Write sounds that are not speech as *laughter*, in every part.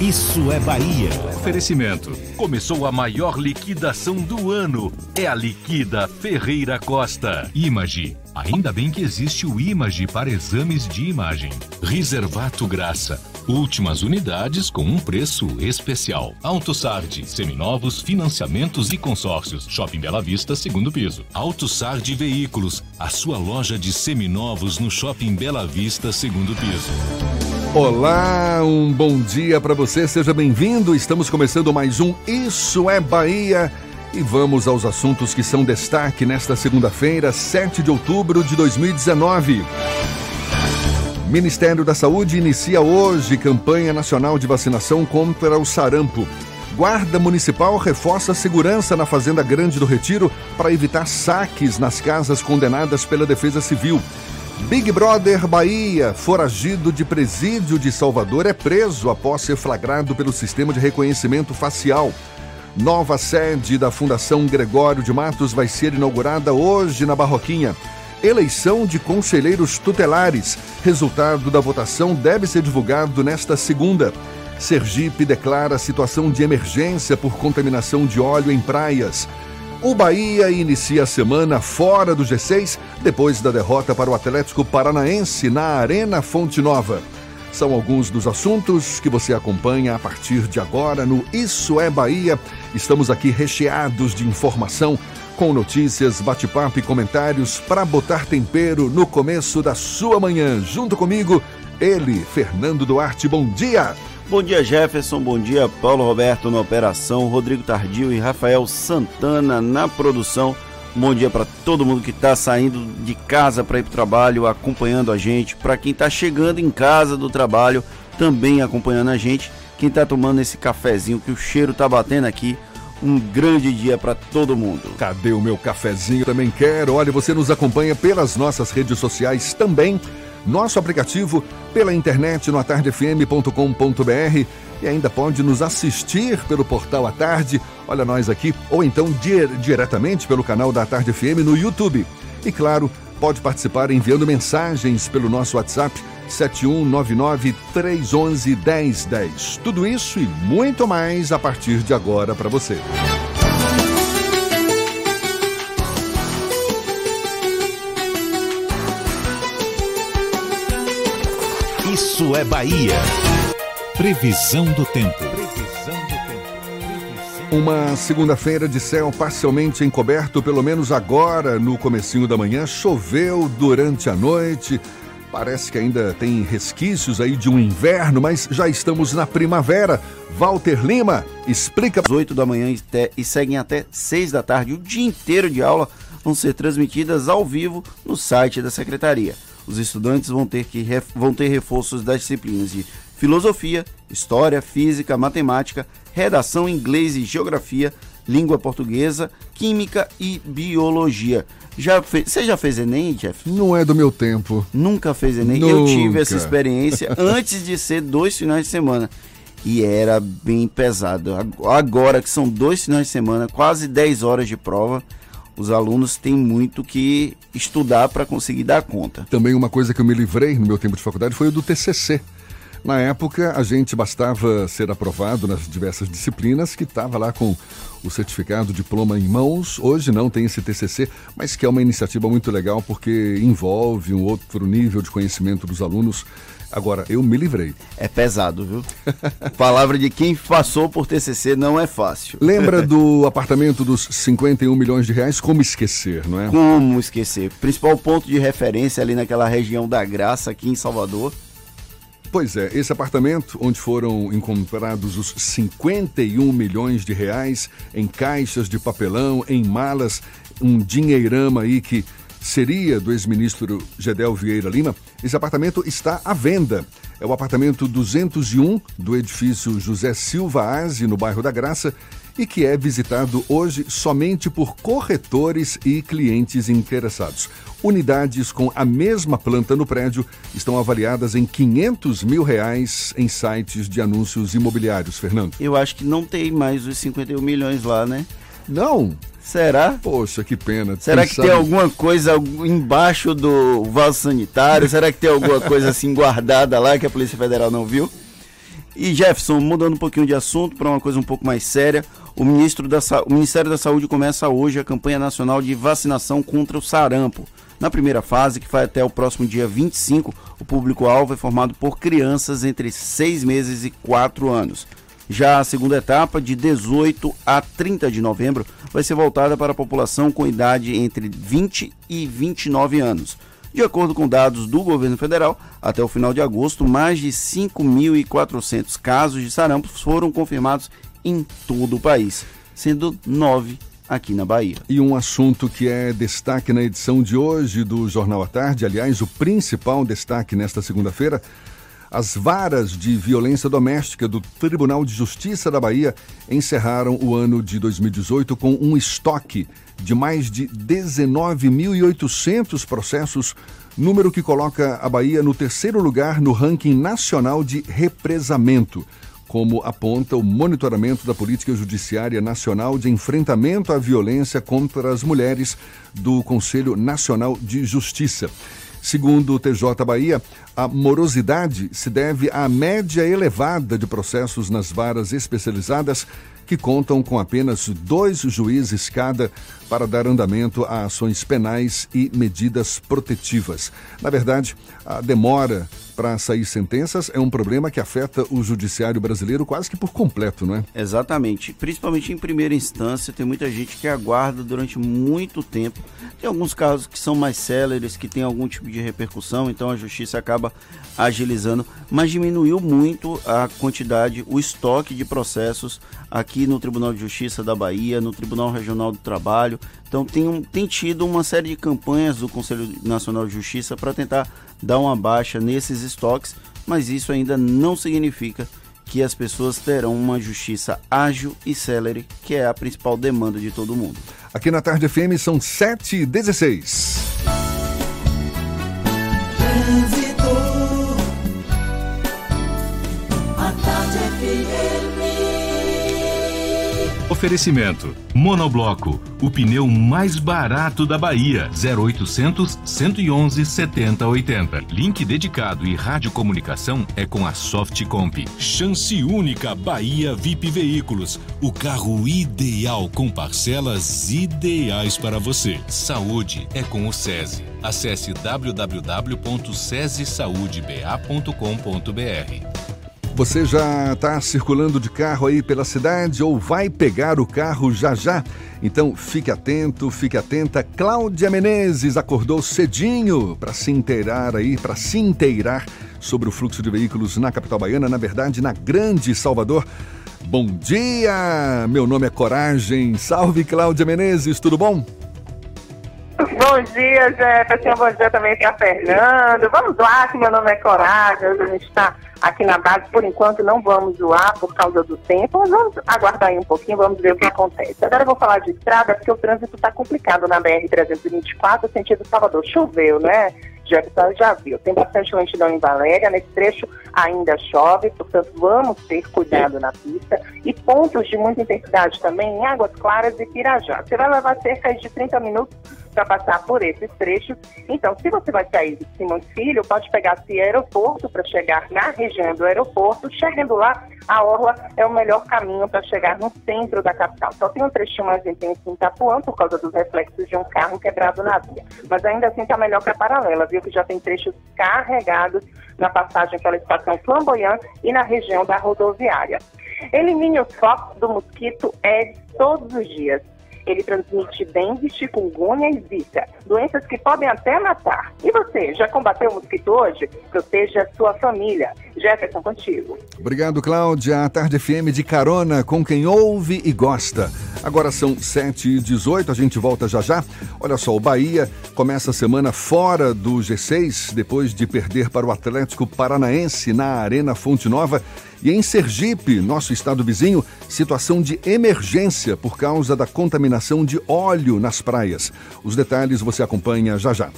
Isso é Bahia. Oferecimento. Começou a maior liquidação do ano. É a Liquida Ferreira Costa. Image. Ainda bem que existe o Image para exames de imagem. Reservato Graça. Últimas unidades com um preço especial. AutoSard, seminovos, financiamentos e consórcios. Shopping Bela Vista, segundo piso. AutoSard Veículos, a sua loja de seminovos no Shopping Bela Vista, segundo piso. Olá, um bom dia para você, seja bem-vindo. Estamos começando mais um Isso é Bahia e vamos aos assuntos que são destaque nesta segunda-feira, 7 de outubro de 2019. Ministério da Saúde inicia hoje campanha nacional de vacinação contra o sarampo. Guarda Municipal reforça a segurança na Fazenda Grande do Retiro para evitar saques nas casas condenadas pela Defesa Civil. Big Brother Bahia, foragido de presídio de Salvador, é preso após ser flagrado pelo sistema de reconhecimento facial. Nova sede da Fundação Gregório de Matos vai ser inaugurada hoje na Barroquinha. Eleição de conselheiros tutelares. Resultado da votação deve ser divulgado nesta segunda. Sergipe declara situação de emergência por contaminação de óleo em praias. O Bahia inicia a semana fora do G6 depois da derrota para o Atlético Paranaense na Arena Fonte Nova. São alguns dos assuntos que você acompanha a partir de agora no Isso é Bahia. Estamos aqui recheados de informação, com notícias, bate-papo e comentários para botar tempero no começo da sua manhã. Junto comigo, ele, Fernando Duarte. Bom dia! Bom dia, Jefferson. Bom dia, Paulo Roberto na operação, Rodrigo Tardio e Rafael Santana na produção. Bom dia para todo mundo que está saindo de casa para ir para o trabalho, acompanhando a gente. Para quem está chegando em casa do trabalho, também acompanhando a gente. Quem está tomando esse cafezinho, que o cheiro está batendo aqui. Um grande dia para todo mundo. Cadê o meu cafezinho? Também quero. Olha, você nos acompanha pelas nossas redes sociais também. Nosso aplicativo pela internet no atardefm.com.br e ainda pode nos assistir pelo portal à tarde, olha nós aqui, ou então di diretamente pelo canal da Tarde FM no YouTube. E claro, pode participar enviando mensagens pelo nosso WhatsApp 7199-311-1010. Tudo isso e muito mais a partir de agora para você. Isso é Bahia. Previsão do tempo. Previsão do tempo. Uma segunda-feira de céu parcialmente encoberto, pelo menos agora no comecinho da manhã, choveu durante a noite. Parece que ainda tem resquícios aí de um inverno, mas já estamos na primavera. Walter Lima explica. Às 8 da manhã e seguem até 6 da tarde, o dia inteiro de aula vão ser transmitidas ao vivo no site da secretaria. Os estudantes vão ter, que, vão ter reforços das disciplinas de filosofia, história, física, matemática, redação, inglês e geografia, língua portuguesa, química e biologia. Já você já fez Enem, Jeff? Não é do meu tempo. Nunca fez Enem? Nunca. Eu tive essa experiência *laughs* antes de ser dois finais de semana. E era bem pesado. Agora que são dois finais de semana, quase 10 horas de prova, os alunos têm muito que estudar para conseguir dar conta. Também uma coisa que eu me livrei no meu tempo de faculdade foi o do TCC. Na época, a gente bastava ser aprovado nas diversas disciplinas que estava lá com o certificado, diploma em mãos. Hoje não tem esse TCC, mas que é uma iniciativa muito legal porque envolve um outro nível de conhecimento dos alunos. Agora, eu me livrei. É pesado, viu? *laughs* Palavra de quem passou por TCC não é fácil. Lembra *laughs* do apartamento dos 51 milhões de reais? Como esquecer, não é? Como esquecer? Principal ponto de referência ali naquela região da Graça, aqui em Salvador. Pois é, esse apartamento, onde foram encontrados os 51 milhões de reais em caixas de papelão, em malas, um dinheirama aí que seria do ex-ministro Gedel Vieira Lima, esse apartamento está à venda. É o apartamento 201 do edifício José Silva Aze, no bairro da Graça, e que é visitado hoje somente por corretores e clientes interessados. Unidades com a mesma planta no prédio estão avaliadas em 500 mil reais em sites de anúncios imobiliários, Fernando. Eu acho que não tem mais os 51 milhões lá, né? Não, Será? Poxa, que pena. Será Quem que tem alguma coisa embaixo do vaso sanitário? Será que tem alguma coisa assim guardada lá que a Polícia Federal não viu? E Jefferson, mudando um pouquinho de assunto para uma coisa um pouco mais séria, o, ministro da, o Ministério da Saúde começa hoje a campanha nacional de vacinação contra o sarampo. Na primeira fase, que vai até o próximo dia 25, o público-alvo é formado por crianças entre 6 meses e 4 anos. Já a segunda etapa, de 18 a 30 de novembro, vai ser voltada para a população com idade entre 20 e 29 anos. De acordo com dados do governo federal, até o final de agosto, mais de 5.400 casos de sarampo foram confirmados em todo o país, sendo nove aqui na Bahia. E um assunto que é destaque na edição de hoje do Jornal à Tarde, aliás, o principal destaque nesta segunda-feira, as varas de violência doméstica do Tribunal de Justiça da Bahia encerraram o ano de 2018 com um estoque de mais de 19.800 processos, número que coloca a Bahia no terceiro lugar no ranking nacional de represamento como aponta o monitoramento da política judiciária nacional de enfrentamento à violência contra as mulheres do Conselho Nacional de Justiça. Segundo o TJ Bahia, a morosidade se deve à média elevada de processos nas varas especializadas que contam com apenas dois juízes cada para dar andamento a ações penais e medidas protetivas. Na verdade, a demora para sair sentenças é um problema que afeta o judiciário brasileiro quase que por completo, não é? Exatamente. Principalmente em primeira instância, tem muita gente que aguarda durante muito tempo. Tem alguns casos que são mais céleres, que tem algum tipo de repercussão, então a justiça acaba agilizando, mas diminuiu muito a quantidade, o estoque de processos aqui no Tribunal de Justiça da Bahia, no Tribunal Regional do Trabalho. Então tem, um, tem tido uma série de campanhas do Conselho Nacional de Justiça para tentar dar uma baixa nesses estoques, mas isso ainda não significa que as pessoas terão uma justiça ágil e célere, que é a principal demanda de todo mundo. Aqui na Tarde FM são 7h16. Oferecimento: Monobloco, o pneu mais barato da Bahia. 0800 111 7080. Link dedicado e radiocomunicação é com a Softcomp. Chance única Bahia VIP Veículos. O carro ideal com parcelas ideais para você. Saúde é com o SESI. Acesse www.sesesaudeba.com.br. Você já está circulando de carro aí pela cidade ou vai pegar o carro já já? Então fique atento, fique atenta. Cláudia Menezes acordou cedinho para se inteirar aí, para se inteirar sobre o fluxo de veículos na capital baiana, na verdade, na Grande Salvador. Bom dia! Meu nome é Coragem. Salve Cláudia Menezes, tudo bom? Bom dia, Jefferson. Bom dia também para Fernando. Vamos lá, que meu nome é Coragem. Hoje a gente está aqui na base. Por enquanto, não vamos zoar por causa do tempo, mas vamos aguardar aí um pouquinho, vamos ver o que acontece. Agora eu vou falar de estrada, porque o trânsito está complicado na BR-324, sentido Salvador. Choveu, né? Jefferson já viu. Tem bastante lentidão em Valéria. Nesse trecho ainda chove, portanto, vamos ter cuidado na pista. E pontos de muita intensidade também em Águas Claras e Pirajá. Você vai levar cerca de 30 minutos para passar por esses trechos. Então, se você vai sair de Simões Filho, pode pegar-se aeroporto para chegar na região do aeroporto. Chegando lá, a Orla é o melhor caminho para chegar no centro da capital. Só tem um trechinho mais intenso em Itapuã por causa dos reflexos de um carro quebrado na via. Mas ainda assim está melhor que a paralela, viu? Que já tem trechos carregados na passagem pela estação Flamboyant e na região da rodoviária. Elimine os focos do mosquito Aedes todos os dias. Ele transmite dengue, chikungunya e zika, doenças que podem até matar. E você, já combateu o mosquito hoje? Proteja a sua família. Jefferson, contigo. Obrigado, Cláudia. A Tarde FM de carona com quem ouve e gosta. Agora são 7h18, a gente volta já já. Olha só, o Bahia começa a semana fora do G6, depois de perder para o Atlético Paranaense na Arena Fonte Nova. E em Sergipe, nosso estado vizinho, situação de emergência por causa da contaminação de óleo nas praias. Os detalhes você acompanha já já.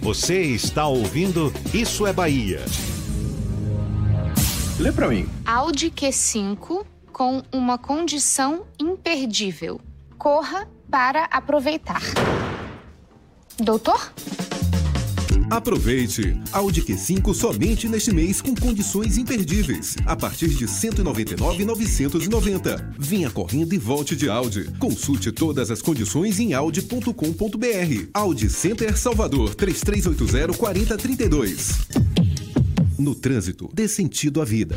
Você está ouvindo Isso é Bahia. Lê pra mim. Audi Q5 com uma condição imperdível. Corra para aproveitar. Doutor? Aproveite! Audi Q5 somente neste mês com condições imperdíveis. A partir de R$ 199,990. Venha correndo e volte de Audi. Consulte todas as condições em audi.com.br. Audi Center Salvador 3380-4032. No trânsito, dê sentido à vida.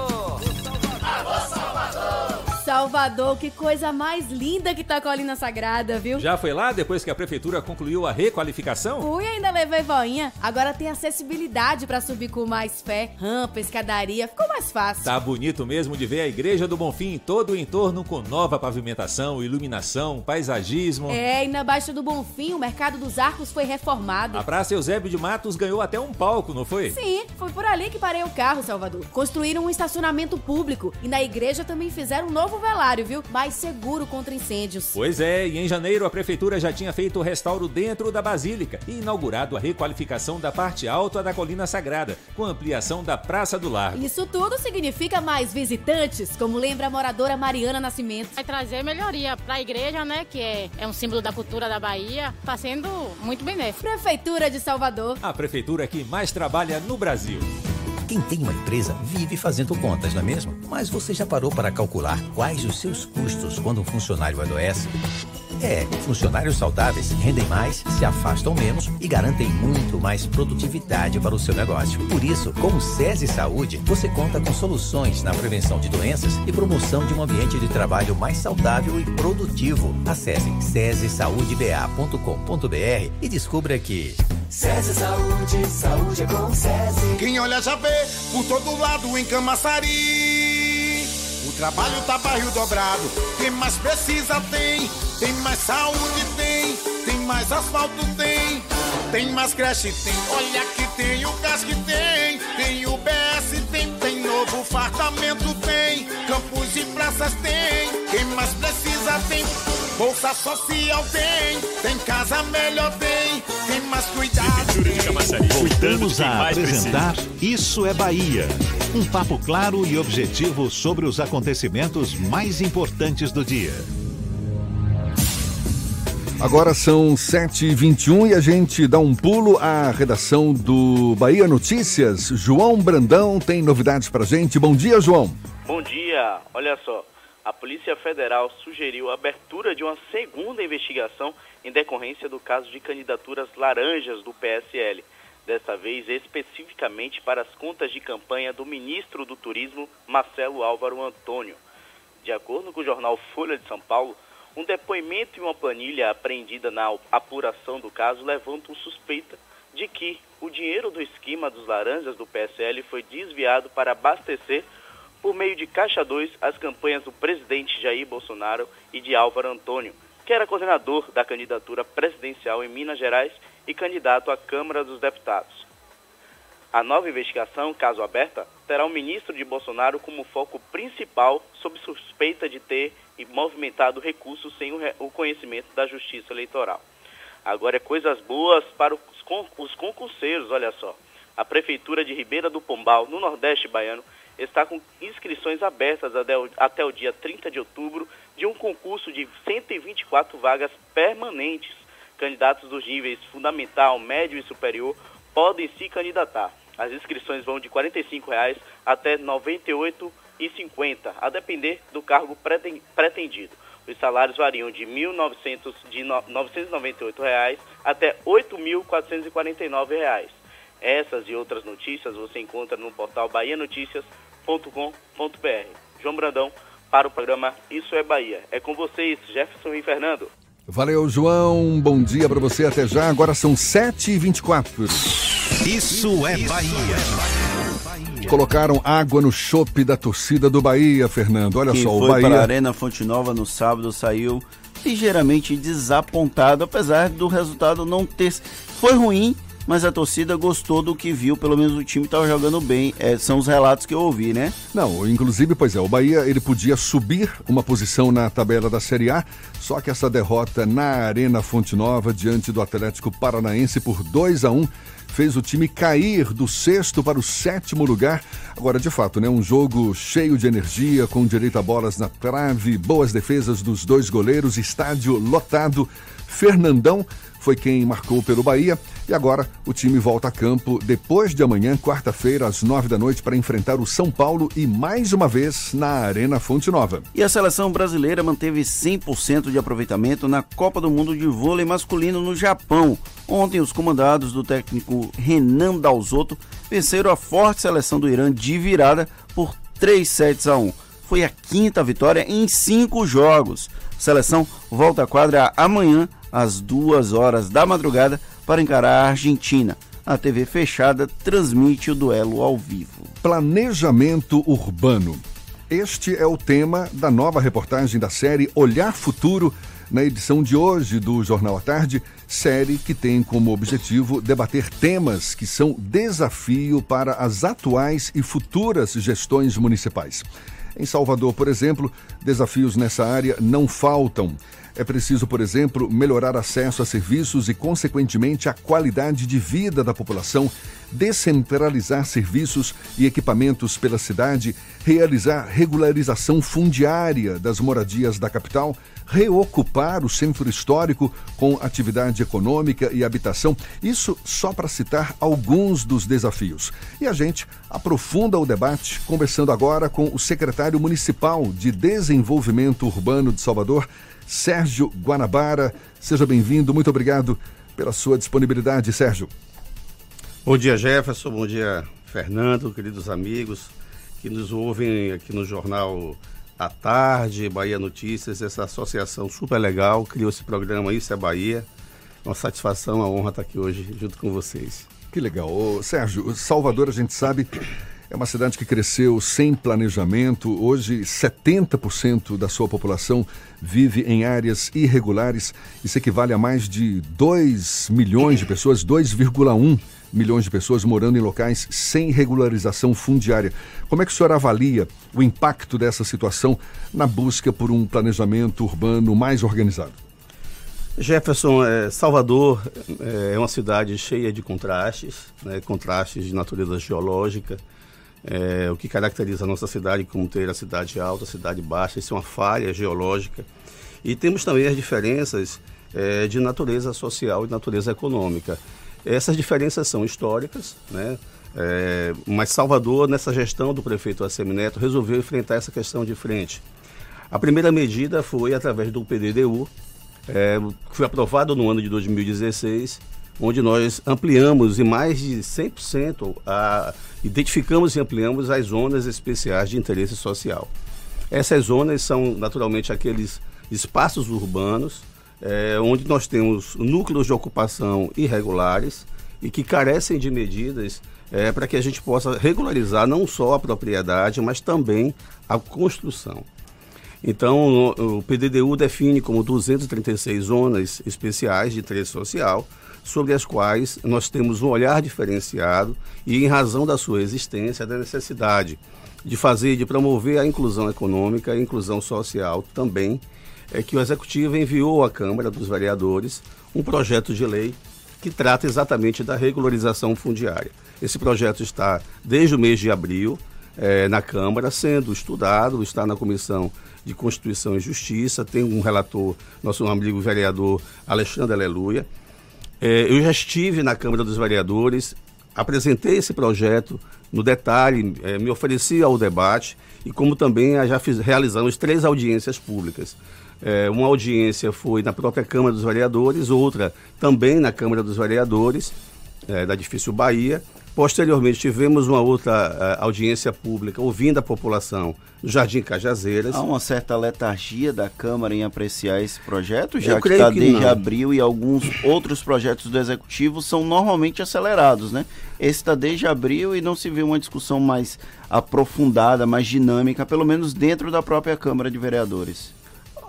Salvador, que coisa mais linda que tá a colina sagrada, viu? Já foi lá depois que a prefeitura concluiu a requalificação? Fui, ainda levei voinha. Agora tem acessibilidade para subir com mais fé, rampa, escadaria, ficou mais fácil. Tá bonito mesmo de ver a Igreja do Bonfim todo o entorno com nova pavimentação, iluminação, paisagismo. É, e na Baixa do Bonfim o Mercado dos Arcos foi reformado. A Praça Eusébio de Matos ganhou até um palco, não foi? Sim, foi por ali que parei o carro, Salvador. Construíram um estacionamento público e na igreja também fizeram um novo velário, viu? Mais seguro contra incêndios. Pois é, e em janeiro a prefeitura já tinha feito o restauro dentro da Basílica e inaugurado a requalificação da parte alta da Colina Sagrada, com ampliação da Praça do Largo. Isso tudo significa mais visitantes, como lembra a moradora Mariana Nascimento. Vai trazer melhoria para a igreja, né, que é, é um símbolo da cultura da Bahia, está sendo muito benéfico. Prefeitura de Salvador. A prefeitura que mais trabalha no Brasil. Quem tem uma empresa vive fazendo contas, não é mesmo? Mas você já parou para calcular quais os seus custos quando um funcionário adoece? É, funcionários saudáveis rendem mais, se afastam menos e garantem muito mais produtividade para o seu negócio. Por isso, com o SESI Saúde, você conta com soluções na prevenção de doenças e promoção de um ambiente de trabalho mais saudável e produtivo. Acesse sesesaudeba.com.br e descubra que SESI Saúde, saúde é com SESI. Quem olha já vê, por todo lado em Camaçari. Trabalho tá barril dobrado. Quem mais precisa tem. Tem mais saúde tem. Tem mais asfalto tem. Tem mais creche tem. Olha que tem o gás que tem. Tem o BS tem. Tem novo fartamento tem. Campos e praças tem. Quem mais precisa tem. Bolsa social tem. Tem casa melhor tem. Tem mais cuidado. Voltamos a apresentar Isso é Bahia. Um papo claro e objetivo sobre os acontecimentos mais importantes do dia. Agora são 7h21 e a gente dá um pulo à redação do Bahia Notícias. João Brandão tem novidades pra gente. Bom dia, João. Bom dia. Olha só, a Polícia Federal sugeriu a abertura de uma segunda investigação em decorrência do caso de candidaturas laranjas do PSL. Desta vez, especificamente para as contas de campanha do ministro do Turismo, Marcelo Álvaro Antônio. De acordo com o jornal Folha de São Paulo, um depoimento e uma planilha apreendida na apuração do caso levantam suspeita de que o dinheiro do esquema dos laranjas do PSL foi desviado para abastecer, por meio de Caixa 2, as campanhas do presidente Jair Bolsonaro e de Álvaro Antônio, que era coordenador da candidatura presidencial em Minas Gerais e candidato à Câmara dos Deputados. A nova investigação, caso aberta, terá o ministro de Bolsonaro como foco principal sob suspeita de ter movimentado recursos sem o conhecimento da Justiça Eleitoral. Agora é coisas boas para os concurseiros, olha só. A Prefeitura de Ribeira do Pombal, no Nordeste Baiano, está com inscrições abertas até o dia 30 de outubro de um concurso de 124 vagas permanentes. Candidatos dos níveis fundamental, médio e superior podem se candidatar. As inscrições vão de 45 reais até R$ 98,50, a depender do cargo pretendido. Os salários variam de, 1.900, de 998 reais até 8.449 reais. Essas e outras notícias você encontra no portal bahianoticias.com.br. João Brandão, para o programa Isso é Bahia. É com vocês, Jefferson e Fernando. Valeu, João. Bom dia para você até já. Agora são 7h24. Isso é Bahia. Colocaram água no chope da torcida do Bahia, Fernando. Olha Quem só, foi o Bahia. para a Arena Fonte Nova no sábado saiu ligeiramente desapontado, apesar do resultado não ter. Foi ruim, mas a torcida gostou do que viu, pelo menos o time estava jogando bem. É, são os relatos que eu ouvi, né? Não, inclusive, pois é, o Bahia ele podia subir uma posição na tabela da Série A, só que essa derrota na Arena Fonte Nova diante do Atlético Paranaense por 2 a 1 fez o time cair do sexto para o sétimo lugar. Agora, de fato, né, um jogo cheio de energia, com direito a bolas na trave, boas defesas dos dois goleiros, estádio lotado. Fernandão foi quem marcou pelo Bahia. E agora o time volta a campo depois de amanhã, quarta-feira, às nove da noite, para enfrentar o São Paulo e mais uma vez na Arena Fonte Nova. E a seleção brasileira manteve 100% de aproveitamento na Copa do Mundo de Vôlei Masculino no Japão. Ontem, os comandados do técnico Renan Dalzotto venceram a forte seleção do Irã de virada por 3 sets a 1. Foi a quinta vitória em cinco jogos. A seleção volta à quadra amanhã às duas horas da madrugada para encarar a Argentina. A TV fechada transmite o duelo ao vivo. Planejamento urbano. Este é o tema da nova reportagem da série Olhar Futuro, na edição de hoje do Jornal à Tarde, série que tem como objetivo debater temas que são desafio para as atuais e futuras gestões municipais. Em Salvador, por exemplo, desafios nessa área não faltam. É preciso, por exemplo, melhorar acesso a serviços e, consequentemente, a qualidade de vida da população, descentralizar serviços e equipamentos pela cidade, realizar regularização fundiária das moradias da capital, reocupar o centro histórico com atividade econômica e habitação. Isso só para citar alguns dos desafios. E a gente aprofunda o debate conversando agora com o secretário municipal de Desenvolvimento Urbano de Salvador, Sérgio Guanabara. Seja bem-vindo, muito obrigado pela sua disponibilidade, Sérgio. Bom dia, Jefferson, bom dia, Fernando, queridos amigos que nos ouvem aqui no Jornal à Tarde, Bahia Notícias, essa associação super legal, criou esse programa Isso é Bahia. Uma satisfação, uma honra estar aqui hoje junto com vocês. Que legal. Ô, Sérgio, Salvador, a gente sabe, é uma cidade que cresceu sem planejamento. Hoje, 70% da sua população vive em áreas irregulares. Isso equivale a mais de 2 milhões de pessoas, 2,1 milhões de pessoas morando em locais sem regularização fundiária. Como é que o senhor avalia o impacto dessa situação na busca por um planejamento urbano mais organizado? Jefferson, é, Salvador é, é uma cidade cheia de contrastes, né, contrastes de natureza geológica, é, o que caracteriza a nossa cidade como ter a cidade alta, a cidade baixa, isso é uma falha geológica. E temos também as diferenças é, de natureza social e natureza econômica. Essas diferenças são históricas, né? É, mas Salvador, nessa gestão do prefeito Assemi Neto, resolveu enfrentar essa questão de frente. A primeira medida foi através do PDDU, é, foi aprovado no ano de 2016, onde nós ampliamos em mais de 100%, a, identificamos e ampliamos as zonas especiais de interesse social. Essas zonas são naturalmente aqueles espaços urbanos é, onde nós temos núcleos de ocupação irregulares e que carecem de medidas é, para que a gente possa regularizar não só a propriedade, mas também a construção. Então, o, PDDU define como 236 zonas especiais de interesse social, sobre as quais nós temos um olhar diferenciado e, em razão da sua existência, da necessidade de fazer, de promover a inclusão econômica e a inclusão social também, é que o Executivo enviou à Câmara dos Vereadores um projeto de lei que trata exatamente da regularização fundiária. Esse projeto está desde o mês de abril eh, na Câmara sendo estudado, está na Comissão de Constituição e Justiça, tem um relator, nosso amigo vereador Alexandre Aleluia. Eh, eu já estive na Câmara dos Vereadores, apresentei esse projeto no detalhe, eh, me ofereci ao debate e como também já fiz, realizamos três audiências públicas. É, uma audiência foi na própria Câmara dos Vereadores, outra também na Câmara dos Vereadores, é, da Difícil Bahia. Posteriormente, tivemos uma outra uh, audiência pública ouvindo a população no Jardim Cajazeiras. Há uma certa letargia da Câmara em apreciar esse projeto, já Eu que está desde não. abril e alguns outros projetos do Executivo são normalmente acelerados, né? Esse está desde abril e não se vê uma discussão mais aprofundada, mais dinâmica, pelo menos dentro da própria Câmara de Vereadores.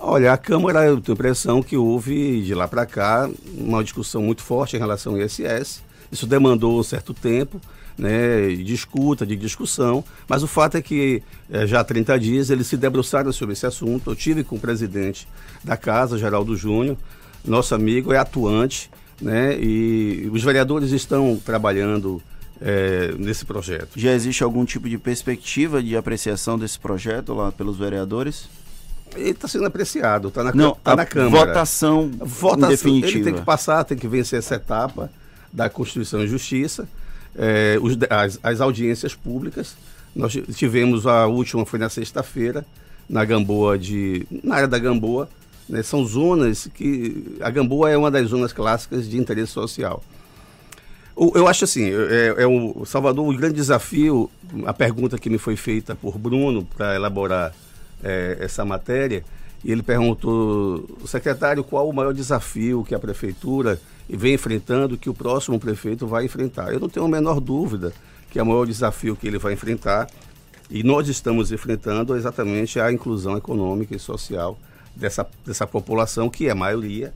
Olha, a Câmara, eu tenho a impressão que houve, de lá para cá, uma discussão muito forte em relação ao ISS. Isso demandou um certo tempo, né, de escuta, de discussão, mas o fato é que é, já há 30 dias eles se debruçaram sobre esse assunto. Eu tive com o presidente da casa, Geraldo Júnior, nosso amigo, é atuante, né, e os vereadores estão trabalhando é, nesse projeto. Já existe algum tipo de perspectiva de apreciação desse projeto lá pelos vereadores? ele está sendo apreciado, está na, Não, tá na Câmara. Votação, votação definitiva. Ele tem que passar, tem que vencer essa etapa da Constituição e Justiça, é, os, as, as, audiências públicas. Nós tivemos a última, foi na sexta-feira, na Gamboa de. na área da Gamboa. Né, são zonas que. A Gamboa é uma das zonas clássicas de interesse social. O, eu acho assim, é, é o Salvador, o grande desafio, a pergunta que me foi feita por Bruno para elaborar é, essa matéria e ele perguntou, secretário, qual o maior desafio que a prefeitura vem enfrentando, que o próximo prefeito vai enfrentar. Eu não tenho a menor dúvida que é o maior desafio que ele vai enfrentar, e nós estamos enfrentando exatamente a inclusão econômica e social dessa, dessa população, que é a maioria,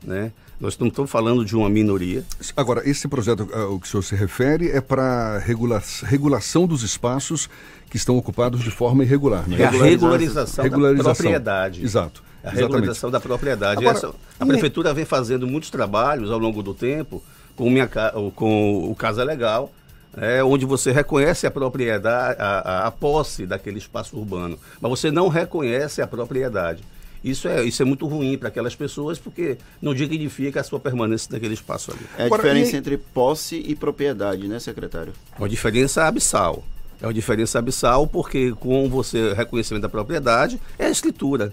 né? Nós não estamos falando de uma minoria. Agora, esse projeto, uh, o que o senhor se refere, é para regula regulação dos espaços que estão ocupados de forma irregular. Né? É a regularização, regularização. da propriedade. Exato. É a regularização da propriedade. Agora, Essa, a prefeitura vem fazendo muitos trabalhos ao longo do tempo com, minha, com o Casa Legal, é, onde você reconhece a propriedade, a, a, a, posse daquele espaço urbano, mas você não reconhece a propriedade. Isso é, isso é muito ruim para aquelas pessoas porque não dignifica a sua permanência naquele espaço ali. É a Agora, diferença e... entre posse e propriedade, né, secretário? Uma diferença abissal. É uma diferença abissal porque com você reconhecimento da propriedade é a escritura.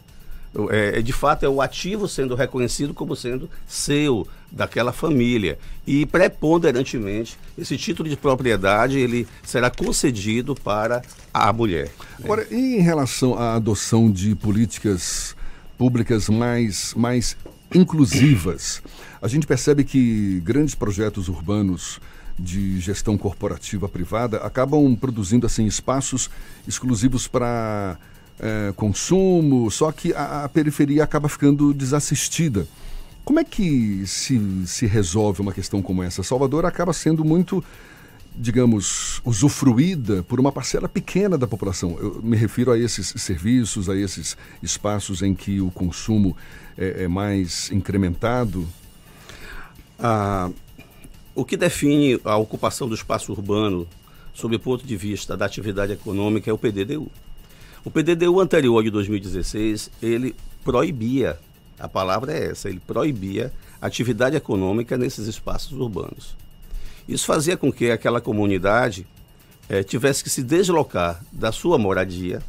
É, é, de fato é o ativo sendo reconhecido como sendo seu daquela família e preponderantemente esse título de propriedade ele será concedido para a mulher. Agora, em relação à adoção de políticas públicas mais mais inclusivas, a gente percebe que grandes projetos urbanos de gestão corporativa privada acabam produzindo assim espaços exclusivos para é, consumo, só que a, a, periferia acaba ficando desassistida. Como é que se, se resolve uma questão como essa? Salvador acaba sendo muito, digamos, usufruída por uma parcela pequena da população. Eu me refiro a esses serviços, a esses espaços em que o consumo é, é mais incrementado. Ah, o que define a ocupação do espaço urbano, sob o ponto de vista da atividade econômica, é o PDDU. O PDDU anterior de 2016, ele proibia, a palavra é essa, ele proibia atividade econômica nesses espaços urbanos. Isso fazia com que aquela comunidade eh, tivesse que se deslocar da sua moradia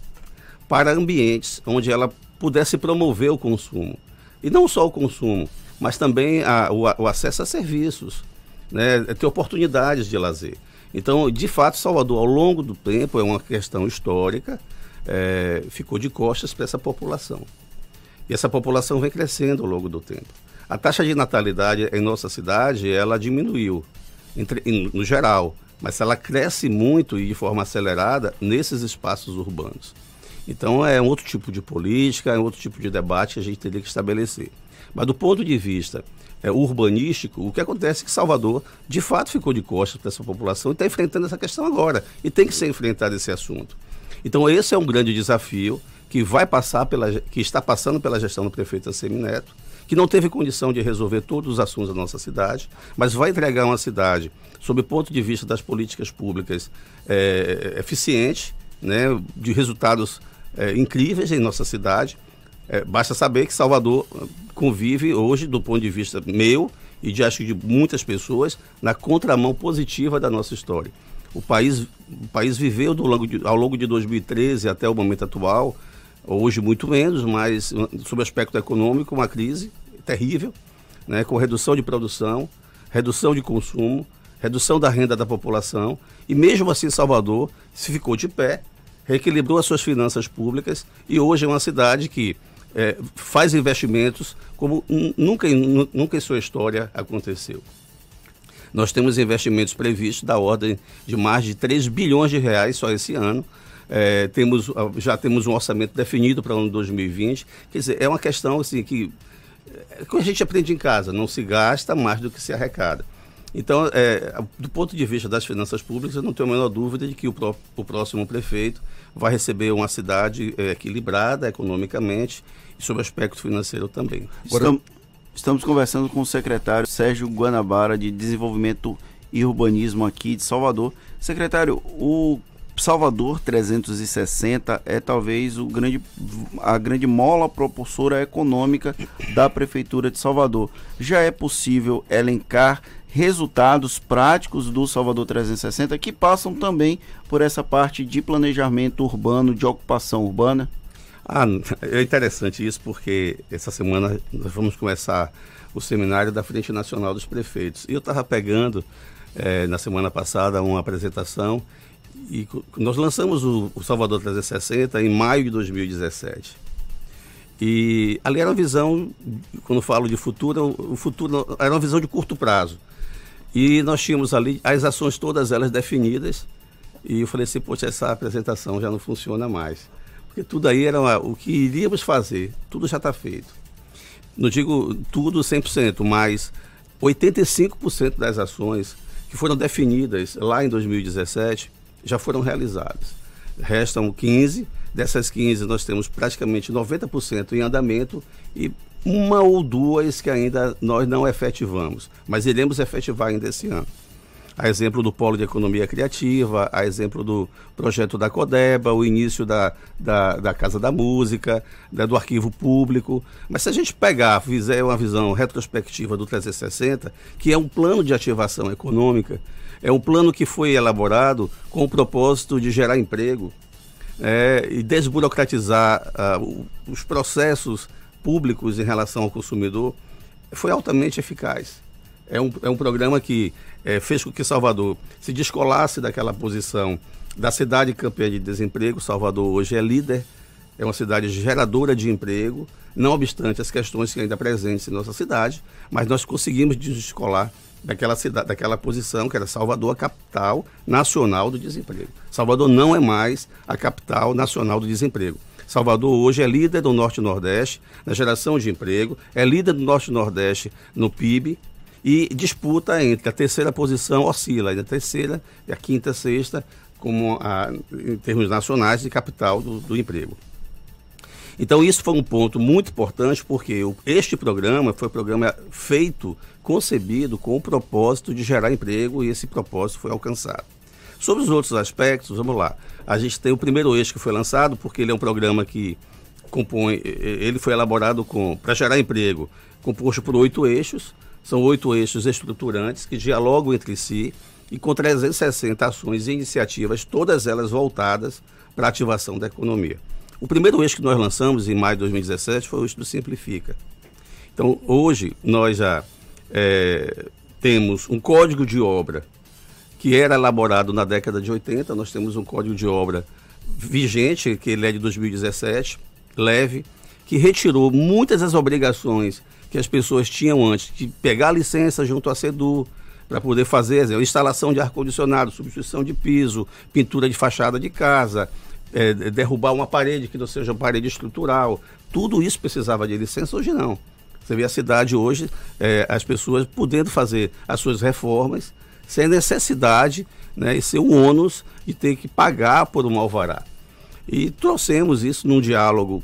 para ambientes onde ela pudesse promover o consumo. E não só o consumo, mas também a, o, o acesso a serviços, né, ter oportunidades de lazer. Então, de fato, Salvador, ao longo do tempo, é uma questão histórica, é, ficou de costas para essa população. E essa população vem crescendo ao longo do tempo. A taxa de natalidade em nossa cidade, ela diminuiu, entre, em, no geral, mas ela cresce muito e de forma acelerada nesses espaços urbanos. Então é um outro tipo de política, é um outro tipo de debate que a gente teria que estabelecer. Mas do ponto de vista é, urbanístico, o que acontece é que Salvador, de fato, ficou de costas para essa população e está enfrentando essa questão agora. E tem que ser enfrentado esse assunto. Então esse é um grande desafio que vai passar pela, que está passando pela gestão do prefeito Assemineto, que não teve condição de resolver todos os assuntos da nossa cidade, mas vai entregar uma cidade, sob o ponto de vista das políticas públicas, é, eficiente, né, de resultados é, incríveis em nossa cidade. É, basta saber que Salvador convive hoje, do ponto de vista meu e de acho de muitas pessoas, na contramão positiva da nossa história. O país, o país viveu longo de, ao longo de 2013 até o momento atual, hoje muito menos, mas sob aspecto econômico, uma crise terrível, né, com redução de produção, redução de consumo, redução da renda da população, e mesmo assim Salvador se ficou de pé, reequilibrou as suas finanças públicas e hoje é uma cidade que é, faz investimentos como nunca, nunca em sua história aconteceu. Nós temos investimentos previstos da ordem de mais de 3 bilhões de reais só esse ano. É, temos, já temos um orçamento definido para o ano 2020. Quer dizer, é uma questão assim que é, que a gente aprende em casa, não se gasta mais do que se arrecada. Então, é, do ponto de vista das finanças públicas, eu não tenho a menor dúvida de que o, pró o próximo prefeito vai receber uma cidade é, equilibrada economicamente e sob aspecto financeiro também. Estamos, estamos conversando com o secretário Sérgio Guanabara de Desenvolvimento e Urbanismo aqui de Salvador. Secretário, o Salvador 360 é talvez o grande, a grande mola propulsora econômica da Prefeitura de Salvador. Já é possível elencar resultados práticos do Salvador 360 que passam também por essa parte de planejamento urbano, de ocupação urbana? Ah, *laughs* é interessante isso porque essa semana nós vamos começar o seminário da Frente Nacional dos Prefeitos. E eu estava pegando é, na semana passada uma apresentação e nós lançamos o, o Salvador 360 em maio de 2017. E ali era uma visão, quando falo de futuro, o futuro era uma visão de curto prazo. E nós tínhamos ali as ações todas elas definidas. E eu falei assim, poxa, essa apresentação já não funciona mais. Porque tudo aí era o que iríamos fazer, tudo já está feito. Não digo tudo 100%, mas 85% das ações que foram definidas lá em 2017 já foram realizadas. Restam 15, dessas 15 nós temos praticamente 90% em andamento e uma ou duas que ainda nós não efetivamos, mas iremos efetivar ainda esse ano. A exemplo do Polo de Economia Criativa, a exemplo do projeto da Codeba, o início da, da, da Casa da Música, né, do Arquivo Público. Mas se a gente pegar, fizer uma visão retrospectiva do 360, que é um plano de ativação econômica, é um plano que foi elaborado com o propósito de gerar emprego é, e desburocratizar uh, os processos públicos em relação ao consumidor, foi altamente eficaz. É um, é um programa que é, fez com que Salvador se descolasse daquela posição da cidade campeã de desemprego. Salvador hoje é líder, é uma cidade geradora de emprego, não obstante as questões que ainda presentes em nossa cidade, mas nós conseguimos descolar daquela cidade, daquela posição que era Salvador, a capital nacional do desemprego. Salvador não é mais a capital nacional do desemprego. Salvador hoje é líder do Norte e Nordeste na geração de emprego, é líder do Norte e Nordeste no PIB e disputa entre a terceira posição, oscila entre a terceira e a quinta, sexta, como a, em termos nacionais de capital do, do emprego. Então isso foi um ponto muito importante porque este programa foi um programa feito, concebido com o propósito de gerar emprego e esse propósito foi alcançado. Sobre os outros aspectos, vamos lá. A gente tem o primeiro eixo que foi lançado porque ele é um programa que compõe, ele foi elaborado com para gerar emprego, composto por oito eixos. São oito eixos estruturantes que dialogam entre si e com 360 ações e iniciativas, todas elas voltadas para a ativação da economia. O primeiro eixo que nós lançamos em maio de 2017 foi o eixo do Simplifica. Então, hoje, nós já é, temos um código de obra que era elaborado na década de 80, nós temos um código de obra vigente, que ele é de 2017, leve, que retirou muitas das obrigações que as pessoas tinham antes, de pegar licença junto à SEDU, para poder fazer a instalação de ar-condicionado, substituição de piso, pintura de fachada de casa, é, derrubar uma parede que não seja uma parede estrutural. Tudo isso precisava de licença, hoje não. Você vê a cidade hoje, é, as pessoas podendo fazer as suas reformas sem necessidade né, e sem o ônus de ter que pagar por um alvará. E trouxemos isso num diálogo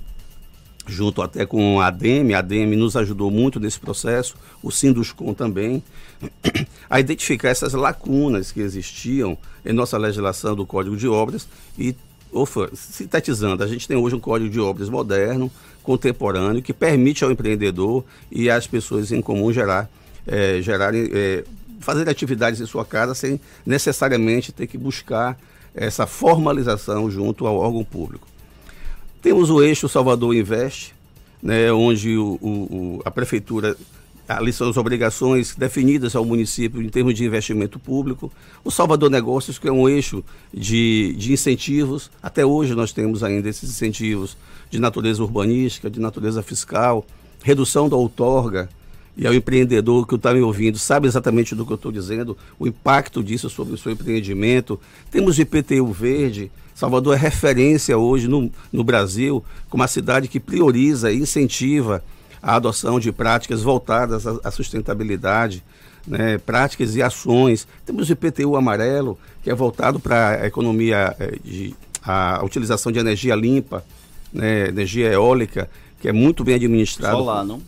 junto até com a ADEME, a ADEME nos ajudou muito nesse processo, o Sinduscom também, *clears throat* a identificar essas lacunas que existiam em nossa legislação do Código de Obras e, ofa, sintetizando, a gente tem hoje um Código de Obras moderno, contemporâneo, que permite ao empreendedor e às pessoas em comum gerar, é, gerarem, é, fazer atividades em sua casa sem necessariamente ter que buscar essa formalização junto ao órgão público. Temos o eixo Salvador Investe, né, onde o, o, a prefeitura ali são as obrigações definidas ao município em termos de investimento público. O Salvador Negócios, que é um eixo de, de incentivos. Até hoje nós temos ainda esses incentivos de natureza urbanística, de natureza fiscal, redução da outorga. E ao empreendedor que está me ouvindo sabe exatamente do que eu estou dizendo, o impacto disso sobre o seu empreendimento. Temos IPTU verde, Salvador é referência hoje no, no Brasil como uma cidade que prioriza e incentiva a adoção de práticas voltadas à, à sustentabilidade, né, práticas e ações. Temos o IPTU amarelo, que é voltado para a economia, eh, de, a utilização de energia limpa, né, energia eólica, que é muito bem administrado. Solar, não?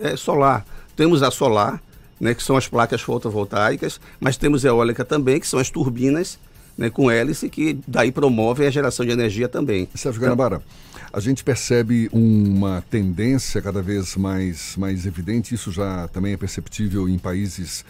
É solar. Temos a solar, né, que são as placas fotovoltaicas, mas temos a eólica também, que são as turbinas né, com hélice, que daí promove a geração de energia também. Sérgio Guanabara, a gente percebe uma tendência cada vez mais, mais evidente, isso já também é perceptível em países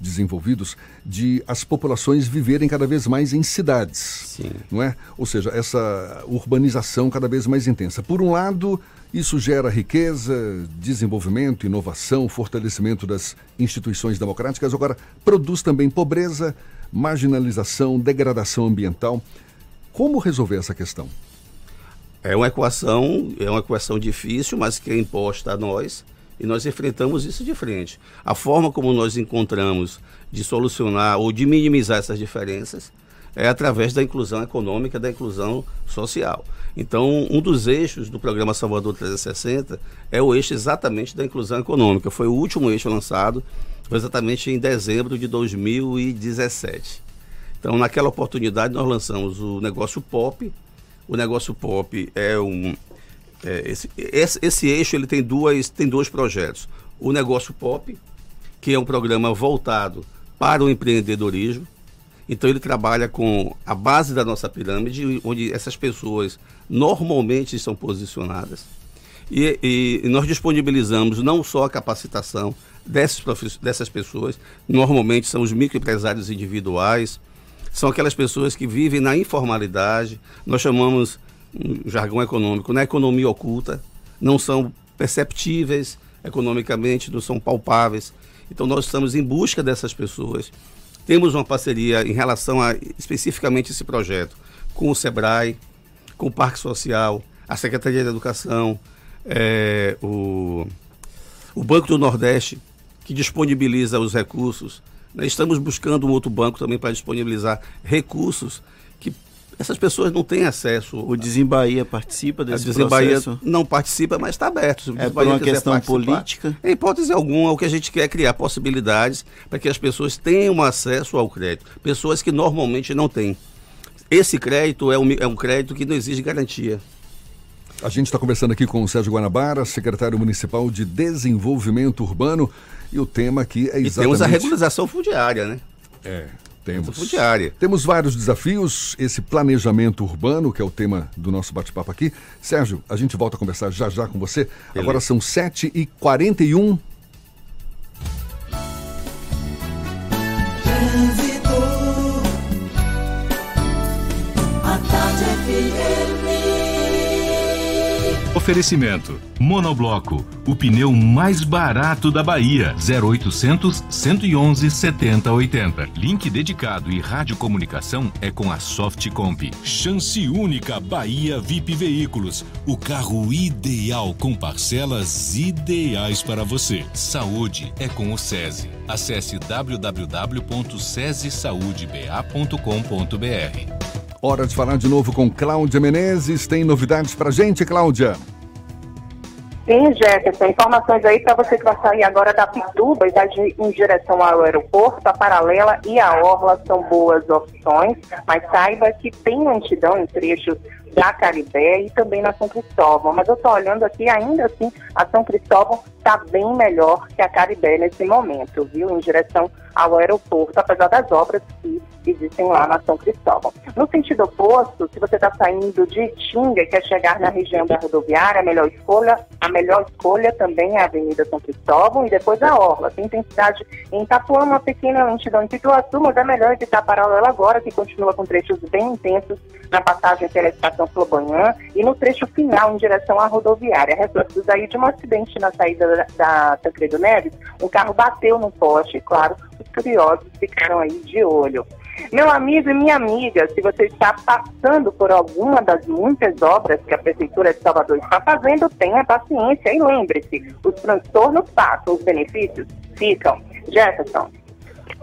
desenvolvidos, de as populações viverem cada vez mais em cidades. Sim. Não é? Ou seja, essa urbanização cada vez mais intensa. Por um lado, isso gera riqueza, desenvolvimento, inovação, fortalecimento das instituições democráticas, agora produz também pobreza, marginalização, degradação ambiental. Como resolver essa questão? É uma equação, é uma equação difícil, mas que é imposta a nós e nós enfrentamos isso de frente. A forma como nós encontramos de solucionar ou de minimizar essas diferenças é através da inclusão econômica, da inclusão social. Então, um dos eixos do programa Salvador 360 é o eixo exatamente da inclusão econômica. Foi o último eixo lançado foi exatamente em dezembro de 2017. Então, naquela oportunidade, nós lançamos o negócio pop. O negócio pop é um. É, esse, esse, esse, eixo ele tem, duas, tem dois projetos. O negócio pop, que é um programa voltado para o empreendedorismo. Então, ele trabalha com a base da nossa pirâmide, onde essas pessoas normalmente estão posicionadas. E, e, nós disponibilizamos não só a capacitação, dessas, pessoas, normalmente são os microempresários individuais, são aquelas pessoas que vivem na informalidade, nós chamamos, um jargão econômico, na economia oculta, não são perceptíveis economicamente, não são palpáveis. Então nós estamos em busca dessas pessoas. Temos uma parceria em relação a especificamente esse projeto com o SEBRAE, com o Parque Social, a Secretaria de Educação, é, o, o Banco do Nordeste, que disponibiliza os recursos. Né? Estamos buscando um outro banco também para disponibilizar recursos essas pessoas não têm acesso. O Desembaía participa desse Desembaía processo? não participa, mas está aberto. é por uma questão política? Em hipótese alguma, o que a gente quer é criar possibilidades para que as pessoas tenham acesso ao crédito. Pessoas que normalmente não têm. Esse crédito é um, é um crédito que não exige garantia. A gente está conversando aqui com o Sérgio Guanabara, secretário municipal de Desenvolvimento Urbano, e o tema aqui é exatamente... E temos a regularização fundiária, né? É, temos. Fundiária. Temos vários desafios, esse planejamento urbano, que é o tema do nosso bate-papo aqui. Sérgio, a gente volta a conversar já já com você. Beleza. Agora são 7h41. Oferecimento: Monobloco, o pneu mais barato da Bahia. 0800 111 7080. Link dedicado e radiocomunicação é com a Softcomp. Chance única Bahia VIP Veículos. O carro ideal com parcelas ideais para você. Saúde é com o SESI. Acesse www.sesisaudeba.com.br. Hora de falar de novo com Cláudia Menezes. Tem novidades pra gente, Cláudia? Sim, Jefferson, informações aí para você que vai sair agora da Pituba e vai de- em direção ao aeroporto, a Paralela e a Orla são boas opções, mas saiba que tem lentidão em trechos da Caribé e também na São Cristóvão. Mas eu estou olhando aqui, ainda assim, a São Cristóvão está bem melhor que a Caribé nesse momento, viu? Em direção ao aeroporto, apesar das obras que existem lá na São Cristóvão. No sentido oposto, se você está saindo de Itinga e quer chegar na região da rodoviária, a melhor escolha, a melhor escolha também é a Avenida São Cristóvão e depois a Orla. Tem intensidade em Itapuã, uma pequena lentidão em Pituaçu, mas é melhor evitar paralela agora, que continua com trechos bem intensos na passagem pela estação Flobanhã e no trecho final em direção à rodoviária. Reflexos aí de um acidente na saída da, da Tancredo Neves, um carro bateu no poste, claro, os curiosos ficaram aí de olho. Meu amigo e minha amiga, se você está passando por alguma das muitas obras que a Prefeitura de Salvador está fazendo, tenha paciência e lembre-se, os transtornos passam, os benefícios ficam. Jefferson.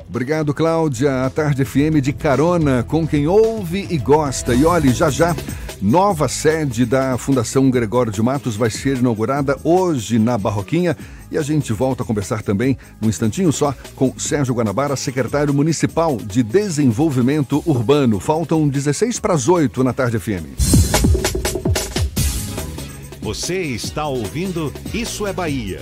Obrigado, Cláudia. A Tarde FM de carona com quem ouve e gosta. E olhe, já já, nova sede da Fundação Gregório de Matos vai ser inaugurada hoje na Barroquinha. E a gente volta a conversar também, num instantinho só, com Sérgio Guanabara, secretário municipal de Desenvolvimento Urbano. Faltam 16 para as 8 na Tarde FM. Você está ouvindo Isso é Bahia.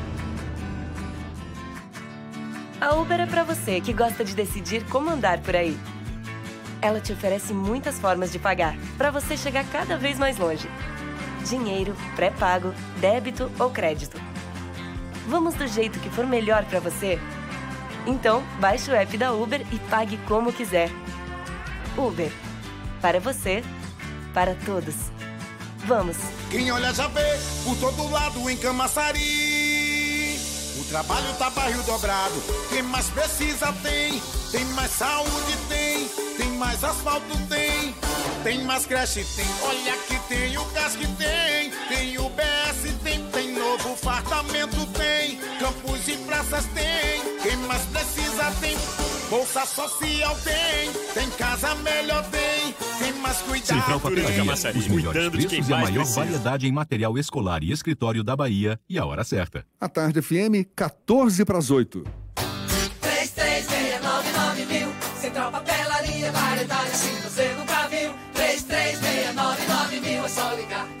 A Uber é pra você que gosta de decidir como andar por aí. Ela te oferece muitas formas de pagar, para você chegar cada vez mais longe. Dinheiro, pré-pago, débito ou crédito. Vamos do jeito que for melhor para você? Então, baixe o app da Uber e pague como quiser. Uber. Para você, para todos. Vamos! Quem olha já vê por todo lado em Camaçari. Trabalho tá barril dobrado. Quem mais precisa tem. Tem mais saúde tem. Tem mais asfalto tem. Tem mais creche tem. Olha que tem o gás que tem. Tem o BS tem. Tem novo fartamento tem. E praças tem. Quem mais precisa tem. Bolsa social tem. Tem casa melhor tem. Tem mais cuidado Central Papelaria, tem. os melhores preços e a maior variedade em material escolar e escritório da Bahia e a hora certa. A Tarde FM, 14 para as 8. 3369 mil. Central Papelaria, variedade assim você nunca viu. 3369 mil, é só ligar.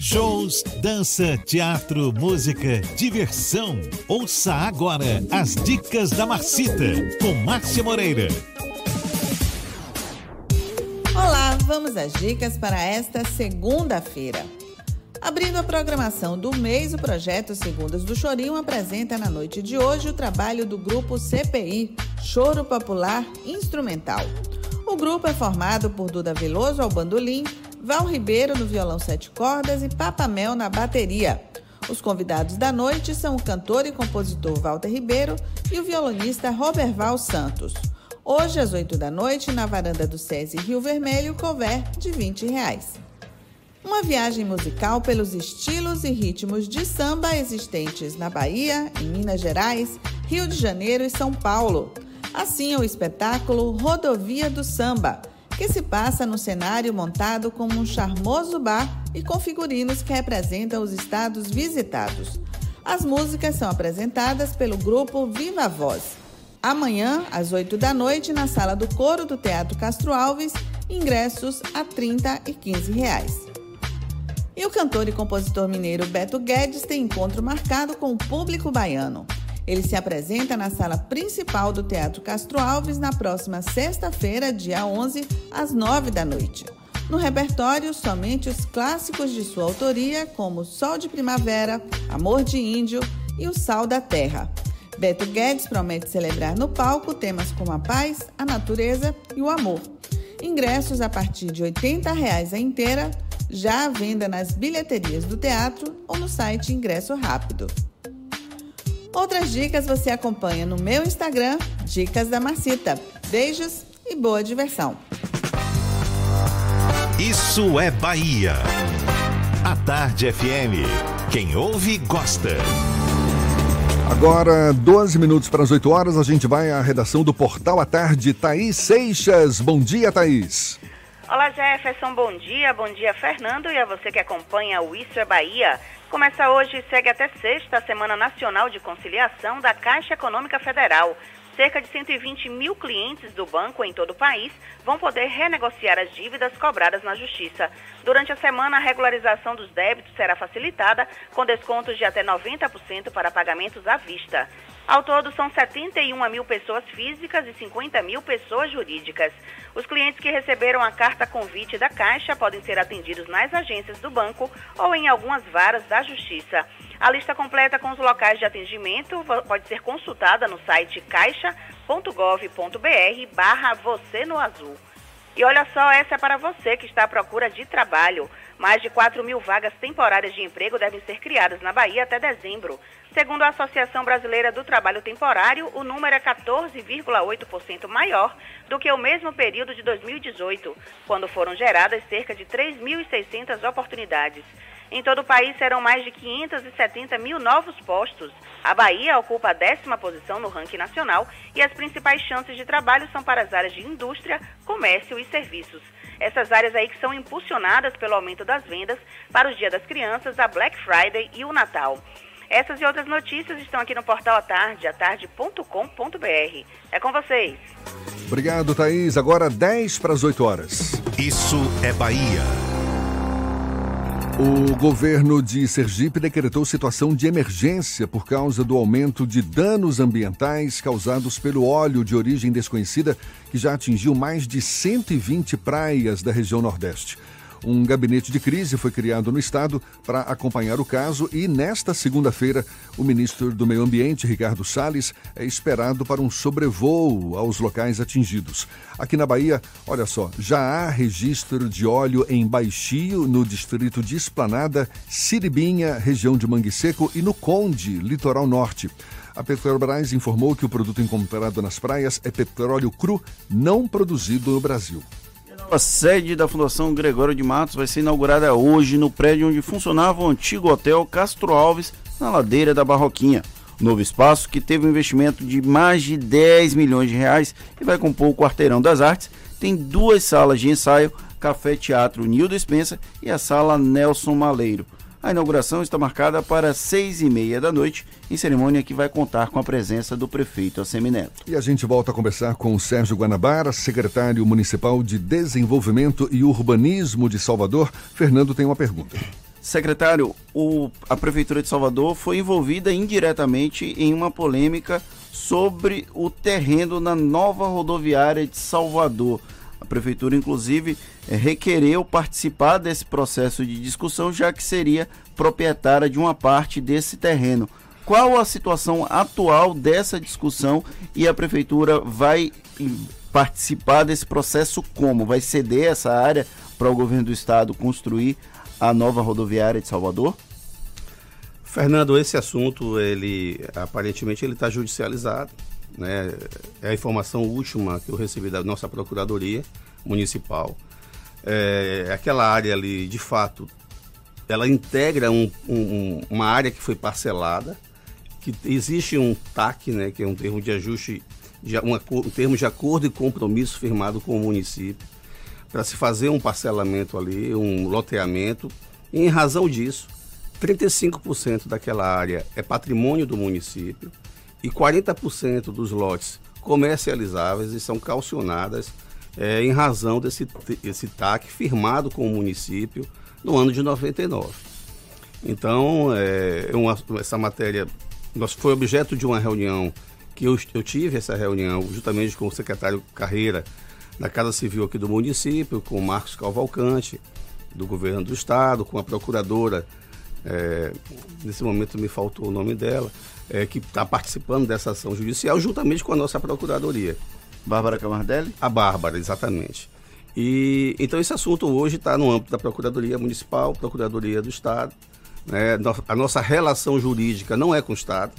Shows, dança, teatro, música, diversão. Ouça agora as dicas da Marcita com Márcia Moreira. Olá, vamos às dicas para esta segunda-feira. Abrindo a programação do mês, o projeto Segundas do Chorinho apresenta na noite de hoje o trabalho do grupo CPI, Choro Popular Instrumental. O grupo é formado por Duda Veloso ao bandolim, Val Ribeiro no violão sete cordas e Papamel na bateria. Os convidados da noite são o cantor e compositor Walter Ribeiro e o violonista Roberval Santos. Hoje, às 8 da noite, na varanda do SESI Rio Vermelho, cover de 20 reais. Uma viagem musical pelos estilos e ritmos de samba existentes na Bahia, em Minas Gerais, Rio de Janeiro e São Paulo. Assim é o espetáculo Rodovia do Samba, que se passa no cenário montado como um charmoso bar e com figurinos que representam os estados visitados. As músicas são apresentadas pelo grupo Viva Voz. Amanhã, às 8 da noite, na sala do coro do Teatro Castro Alves, ingressos a R$ 30 e 15 reais. E o cantor e compositor mineiro Beto Guedes tem encontro marcado com o público baiano. Ele se apresenta na sala principal do Teatro Castro Alves na próxima sexta-feira, dia 11, às 9 da noite. No repertório, somente os clássicos de sua autoria, como Sol de Primavera, Amor de Índio e O Sal da Terra. Beto Guedes promete celebrar no palco temas como a paz, a natureza e o amor. Ingressos a partir de 80 reais a inteira, já à venda nas bilheterias do teatro ou no site Ingresso Rápido. Outras dicas você acompanha no meu Instagram, Dicas da Marcita. Beijos e boa diversão. Isso é Bahia. A Tarde FM. Quem ouve, gosta. Agora, 12 minutos para as 8 horas, a gente vai à redação do Portal à Tarde. Thaís Seixas. Bom dia, Thaís. Olá, Jefferson. Bom dia. Bom dia, Fernando. E a você que acompanha o Isso é Bahia. Começa hoje e segue até sexta a Semana Nacional de Conciliação da Caixa Econômica Federal. Cerca de 120 mil clientes do banco em todo o país vão poder renegociar as dívidas cobradas na Justiça. Durante a semana, a regularização dos débitos será facilitada, com descontos de até 90% para pagamentos à vista. Ao todo, são 71 mil pessoas físicas e 50 mil pessoas jurídicas. Os clientes que receberam a carta convite da Caixa podem ser atendidos nas agências do banco ou em algumas varas da Justiça. A lista completa com os locais de atendimento pode ser consultada no site caixa.gov.br barra você no azul. E olha só, essa é para você que está à procura de trabalho. Mais de 4 mil vagas temporárias de emprego devem ser criadas na Bahia até dezembro. Segundo a Associação Brasileira do Trabalho Temporário, o número é 14,8% maior do que o mesmo período de 2018, quando foram geradas cerca de 3.600 oportunidades. Em todo o país serão mais de 570 mil novos postos. A Bahia ocupa a décima posição no ranking nacional e as principais chances de trabalho são para as áreas de indústria, comércio e serviços. Essas áreas aí que são impulsionadas pelo aumento das vendas para o Dia das Crianças, a Black Friday e o Natal. Essas e outras notícias estão aqui no portal à tarde, atarde.com.br. É com vocês. Obrigado, Thaís. Agora 10 para as 8 horas. Isso é Bahia. O governo de Sergipe decretou situação de emergência por causa do aumento de danos ambientais causados pelo óleo de origem desconhecida que já atingiu mais de 120 praias da região Nordeste. Um gabinete de crise foi criado no estado para acompanhar o caso e nesta segunda-feira o ministro do Meio Ambiente, Ricardo Salles, é esperado para um sobrevoo aos locais atingidos. Aqui na Bahia, olha só, já há registro de óleo em Baixio, no distrito de Esplanada, Siribinha, região de Mangue Seco e no Conde, litoral norte. A Petrobras informou que o produto encontrado nas praias é petróleo cru não produzido no Brasil. A sede da Fundação Gregório de Matos vai ser inaugurada hoje no prédio onde funcionava o antigo hotel Castro Alves, na ladeira da Barroquinha. Novo espaço, que teve um investimento de mais de 10 milhões de reais e vai compor o Quarteirão das Artes, tem duas salas de ensaio, café teatro Nildo Spencer e a sala Nelson Maleiro. A inauguração está marcada para seis e meia da noite, em cerimônia que vai contar com a presença do prefeito Assemineto. E a gente volta a conversar com o Sérgio Guanabara, secretário municipal de Desenvolvimento e Urbanismo de Salvador. Fernando tem uma pergunta. Secretário, o, a Prefeitura de Salvador foi envolvida indiretamente em uma polêmica sobre o terreno na nova rodoviária de Salvador. A Prefeitura, inclusive, eh, requereu participar desse processo de discussão, já que seria proprietária de uma parte desse terreno. Qual a situação atual dessa discussão e a Prefeitura vai participar desse processo como? Vai ceder essa área para o governo do estado construir a nova rodoviária de Salvador? Fernando, esse assunto, ele aparentemente ele está judicializado. Né? É a informação última que eu recebi da nossa Procuradoria Municipal. É, aquela área ali, de fato, ela integra um, um, uma área que foi parcelada, que existe um TAC, né, que é um termo de ajuste, de, um termo de acordo e compromisso firmado com o município, para se fazer um parcelamento ali, um loteamento. E em razão disso, 35% daquela área é patrimônio do município e 40% dos lotes comercializáveis e são calcionadas é, em razão desse esse TAC firmado com o município no ano de 99. Então, é, uma, essa matéria nós, foi objeto de uma reunião que eu, eu tive essa reunião justamente com o secretário Carreira da Casa Civil aqui do município, com o Marcos Calvalcante, do governo do estado, com a procuradora, é, nesse momento me faltou o nome dela, é, que está participando dessa ação judicial, juntamente com a nossa procuradoria. Bárbara Camardelli? A Bárbara, exatamente. E, então esse assunto hoje está no âmbito da Procuradoria Municipal, Procuradoria do Estado. Né? A nossa relação jurídica não é com o Estado.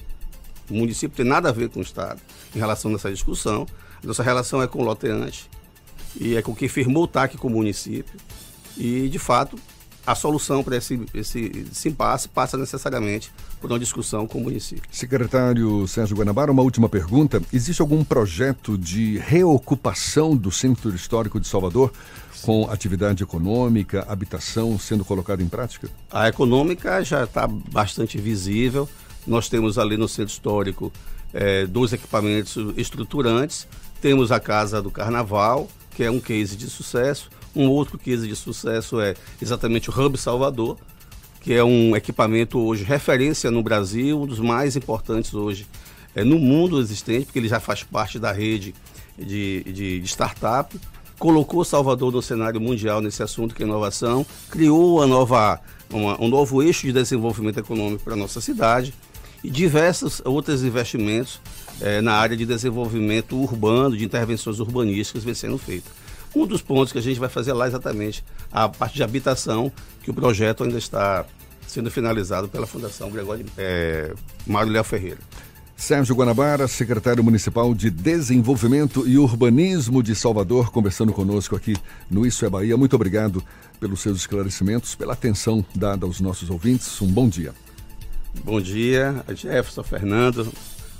O município tem nada a ver com o Estado em relação a essa discussão. A nossa relação é com o loteante e é com quem firmou o TAC com o município. E, de fato, a solução para esse, esse, esse impasse passa necessariamente por uma discussão com o município. Secretário Sérgio Guanabara, uma última pergunta. Existe algum projeto de reocupação do Centro Histórico de Salvador com atividade econômica, habitação sendo colocada em prática? A econômica já está bastante visível. Nós temos ali no Centro Histórico é, dois equipamentos estruturantes. Temos a Casa do Carnaval, que é um case de sucesso um outro case de sucesso é exatamente o Hub Salvador, que é um equipamento hoje referência no Brasil, um dos mais importantes hoje é, no mundo existente, porque ele já faz parte da rede de, de, de startup. Colocou Salvador no cenário mundial nesse assunto que é inovação, criou nova, uma, um novo eixo de desenvolvimento econômico para a nossa cidade e diversos outros investimentos é, na área de desenvolvimento urbano, de intervenções urbanísticas vem sendo feita. Um dos pontos que a gente vai fazer lá exatamente a parte de habitação, que o projeto ainda está sendo finalizado pela Fundação Gregório é, Mário Léo Ferreira. Sérgio Guanabara, secretário municipal de Desenvolvimento e Urbanismo de Salvador, conversando conosco aqui no Isso é Bahia. Muito obrigado pelos seus esclarecimentos, pela atenção dada aos nossos ouvintes. Um bom dia. Bom dia, Jefferson, Fernando,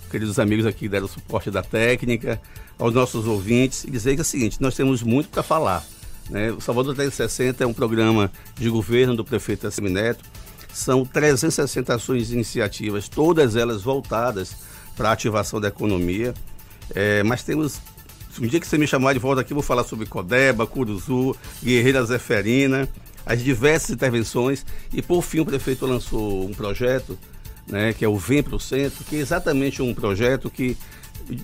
queridos amigos aqui que deram suporte da técnica, aos nossos ouvintes e dizer que é o seguinte, nós temos muito para falar. Né? O Salvador 360 é um programa de governo do prefeito Assemineto. São 360 ações e iniciativas, todas elas voltadas para a ativação da economia. É, mas temos um dia que você me chamar de volta aqui, vou falar sobre Codeba, Curuzu, Guerreira Zeferina, as diversas intervenções. E por fim, o prefeito lançou um projeto, né, que é o Vem para o Centro, que é exatamente um projeto que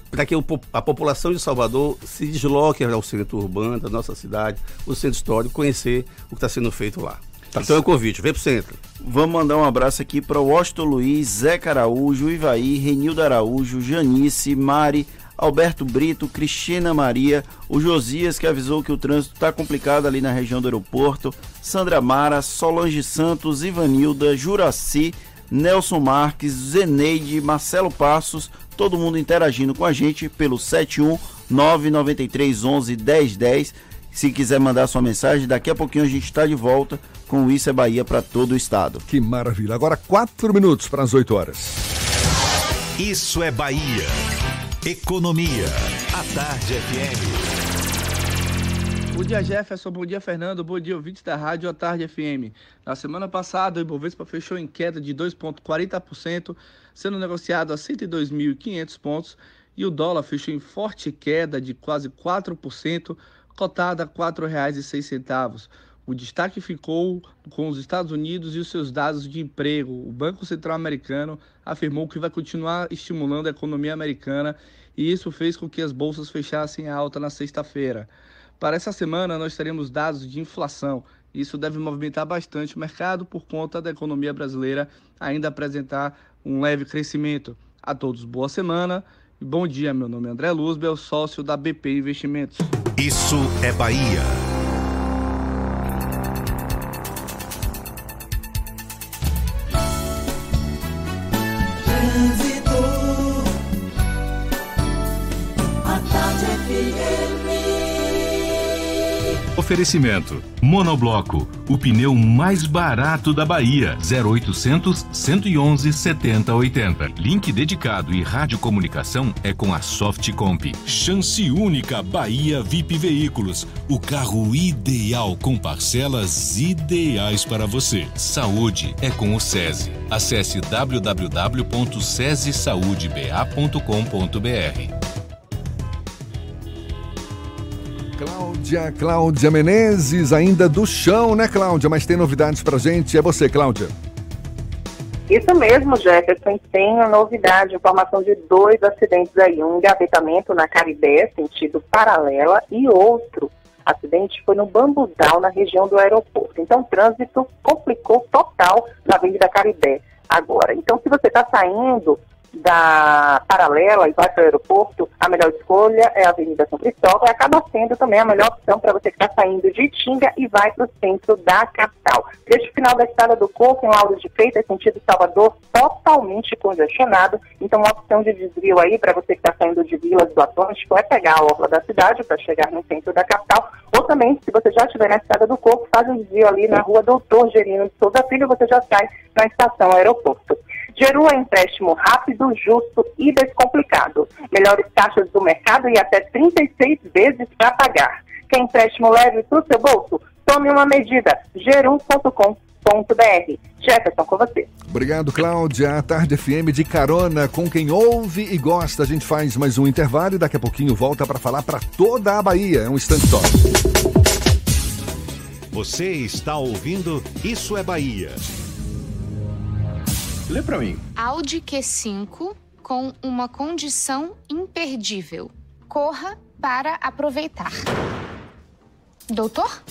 para que a população de Salvador se desloque ao centro urbano da nossa cidade, o centro histórico, conhecer o que está sendo feito lá. Tá então é o convite, vem para o centro. Vamos mandar um abraço aqui para o Washington Luiz, Zé Araújo, Ivaí, Renildo Araújo, Janice, Mari, Alberto Brito, Cristina Maria, o Josias que avisou que o trânsito está complicado ali na região do aeroporto, Sandra Mara, Solange Santos, Ivanilda, Juraci, Nelson Marques, Zeneide, Marcelo Passos, todo mundo interagindo com a gente pelo 71 993 11 1010. Se quiser mandar sua mensagem, daqui a pouquinho a gente está de volta com o Isso é Bahia para todo o estado. Que maravilha. Agora quatro minutos para as 8 horas. Isso é Bahia. Economia. A Tarde FM. Bom dia, Jefferson. Bom dia, Fernando. Bom dia, ouvintes da Rádio A Tarde FM. Na semana passada, o Ibovespa fechou em queda de 2,40%, sendo negociado a 102.500 pontos, e o dólar fechou em forte queda de quase 4%, cotada a R$ 4,06. O destaque ficou com os Estados Unidos e os seus dados de emprego. O Banco Central Americano afirmou que vai continuar estimulando a economia americana e isso fez com que as bolsas fechassem alta na sexta-feira. Para essa semana, nós teremos dados de inflação. Isso deve movimentar bastante o mercado por conta da economia brasileira ainda apresentar um leve crescimento. A todos, boa semana e bom dia. Meu nome é André Luzbel, sócio da BP Investimentos. Isso é Bahia. Oferecimento: Monobloco, o pneu mais barato da Bahia. 0800 111 7080. Link dedicado e radiocomunicação é com a Softcomp. Chance única Bahia VIP Veículos. O carro ideal com parcelas ideais para você. Saúde é com o SESI. Acesse www.sesesaudiba.com.br. Cláudia, Cláudia Menezes, ainda do chão, né, Cláudia? Mas tem novidades pra gente. É você, Cláudia. Isso mesmo, Jefferson. Tem novidade, informação de dois acidentes aí. Um engavetamento na Caribé, sentido paralela, e outro acidente foi no Bambudal, na região do aeroporto. Então, o trânsito complicou total na Avenida Caribé agora. Então, se você está saindo da paralela e vai para o aeroporto, a melhor escolha é a Avenida São Cristóvão e acaba sendo também a melhor opção para você que está saindo de Tinga e vai para o centro da capital. Desde o final da estrada do Corpo, em Lauro de Freitas, sentido Salvador, totalmente congestionado. Então, uma opção de desvio aí para você que está saindo de Vilas do Atlântico é pegar a orla da cidade para chegar no centro da capital. Ou também, se você já estiver na estrada do Corpo, faz um desvio ali na rua Doutor Gerino de Souza Filho, você já sai na estação aeroporto. Geru é empréstimo rápido, justo e descomplicado. Melhores taxas do mercado e até 36 vezes para pagar. Quer empréstimo leve para o seu bolso? Tome uma medida. geru.com.br. Jefferson, com você. Obrigado, Cláudia. A Tarde FM de carona com quem ouve e gosta. A gente faz mais um intervalo e daqui a pouquinho volta para falar para toda a Bahia. É um instante só. Você está ouvindo Isso é Bahia. Lê pra mim. Audi Q5 com uma condição imperdível. Corra para aproveitar. Doutor?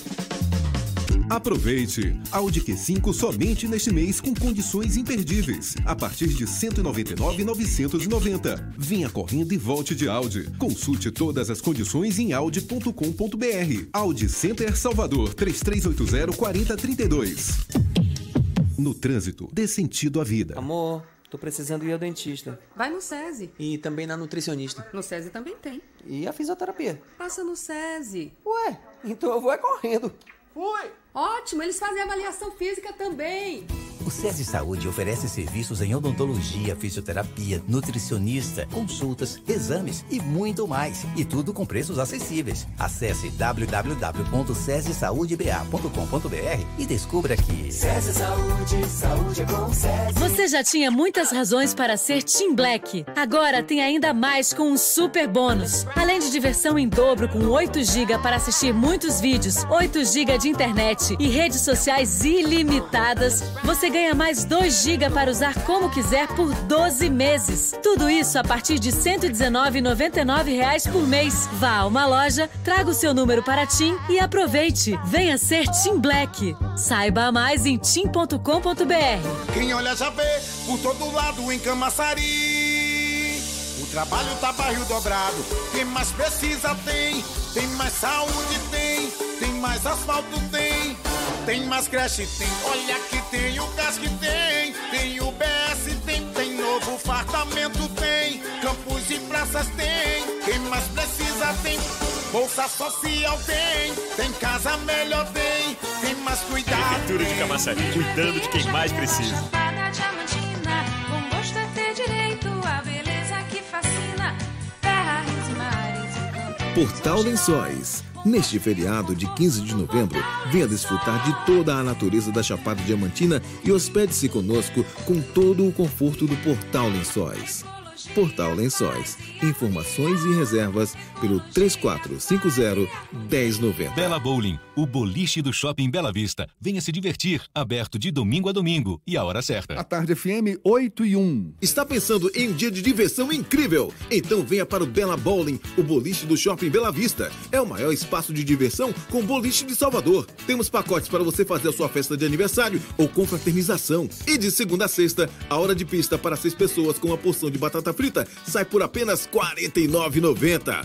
Aproveite! Audi Q5 somente neste mês com condições imperdíveis. A partir de R$ 199,990. Venha correndo e volte de Audi. Consulte todas as condições em audi.com.br. Audi Center Salvador 3380-4032. No trânsito, dê sentido à vida. Amor, tô precisando ir ao dentista. Vai no SESI. E também na nutricionista. No SESI também tem. E a fisioterapia. Passa no SESI. Ué, então eu vou é correndo. Fui! Ótimo, eles fazem avaliação física também. O SESI Saúde oferece serviços em odontologia, fisioterapia, nutricionista, consultas, exames e muito mais. E tudo com preços acessíveis. Acesse www.sesesaudiba.com.br e descubra que SESI Saúde, saúde é com SESI. Você já tinha muitas razões para ser Team Black. Agora tem ainda mais com um super bônus. Além de diversão em dobro com 8 GB para assistir muitos vídeos, 8 GB de internet e redes sociais ilimitadas, você ganha mais 2 GB para usar como quiser por 12 meses. Tudo isso a partir de 119,99 reais por mês. Vá a uma loja, traga o seu número para TIM e aproveite. Venha ser Team Black. Saiba mais em tim.com.br. Quem olha já vê por todo lado em Camaçari. O trabalho tá barril dobrado. Quem mais precisa tem. Tem mais saúde tem. Tem mais asfalto tem. Tem mais creche tem. Olha que tem o gás que tem. Tem o BS tem. Tem novo fartamento tem. Campos e praças tem. Quem mais precisa tem. Bolsa social tem. Tem casa melhor tem. Tem mais cuidado. Prefeitura de Camaçari, cuidando de quem mais precisa. Portal Lençóis. Neste feriado de 15 de novembro, venha desfrutar de toda a natureza da Chapada Diamantina e hospede-se conosco com todo o conforto do Portal Lençóis. Portal Lençóis. Informações e reservas pelo 3450-1090. Bela Bowling, o boliche do Shopping Bela Vista. Venha se divertir, aberto de domingo a domingo e a hora certa. A Tarde FM 8 e 1. Está pensando em um dia de diversão incrível? Então venha para o Bela Bowling, o boliche do Shopping Bela Vista. É o maior espaço de diversão com boliche de Salvador. Temos pacotes para você fazer a sua festa de aniversário ou confraternização. E de segunda a sexta, a hora de pista para seis pessoas com uma porção de batata frita sai por apenas R$ 49,90.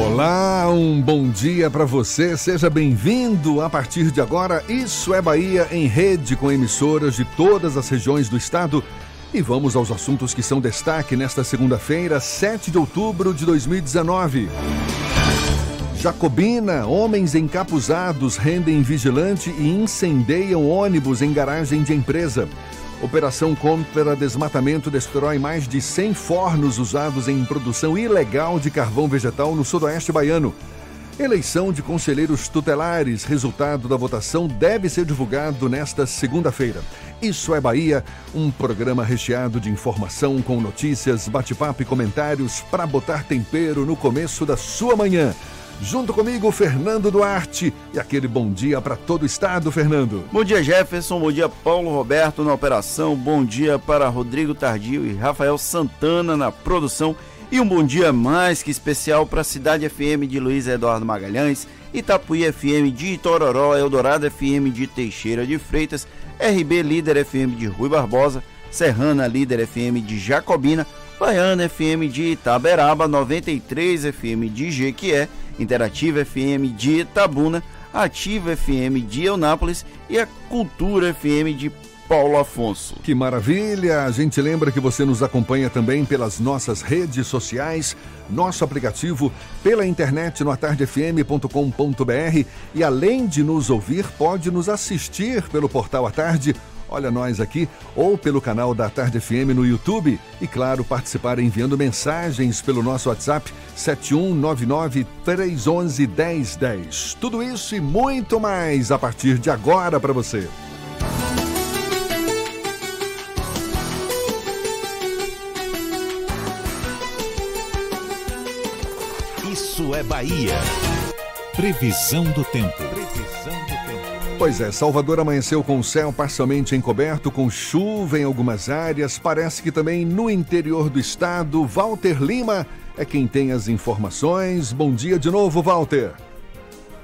Olá, um bom dia para você. Seja bem-vindo. A partir de agora, Isso é Bahia em rede com emissoras de todas as regiões do estado. E vamos aos assuntos que são destaque nesta segunda-feira, 7 de outubro de 2019. Jacobina, homens encapuzados rendem vigilante e incendeiam ônibus em garagem de empresa. Operação contra desmatamento destrói mais de 100 fornos usados em produção ilegal de carvão vegetal no sudoeste baiano. Eleição de conselheiros tutelares, resultado da votação deve ser divulgado nesta segunda-feira. Isso é Bahia, um programa recheado de informação com notícias, bate-papo e comentários para botar tempero no começo da sua manhã. Junto comigo, Fernando Duarte. E aquele bom dia para todo o estado, Fernando. Bom dia, Jefferson. Bom dia, Paulo Roberto na operação. Bom dia para Rodrigo Tardio e Rafael Santana na produção. E um bom dia mais que especial para a Cidade FM de Luiz Eduardo Magalhães, Itapuí FM de Itororó, Eldorado FM de Teixeira de Freitas, RB Líder FM de Rui Barbosa, Serrana Líder FM de Jacobina, Baiana FM de Itaberaba, 93 FM de Jequié, Interativa FM de Itabuna, Ativa FM de Eunápolis e a Cultura FM de Paulo Afonso. Que maravilha! A gente lembra que você nos acompanha também pelas nossas redes sociais, nosso aplicativo, pela internet no atardefm.com.br e além de nos ouvir, pode nos assistir pelo portal A Tarde Olha nós aqui ou pelo canal da Tarde FM no YouTube e, claro, participar enviando mensagens pelo nosso WhatsApp 7199-311-1010. Tudo isso e muito mais a partir de agora para você. Isso é Bahia. Previsão do tempo. Pois é, Salvador amanheceu com o céu parcialmente encoberto, com chuva em algumas áreas. Parece que também no interior do estado. Walter Lima é quem tem as informações. Bom dia de novo, Walter.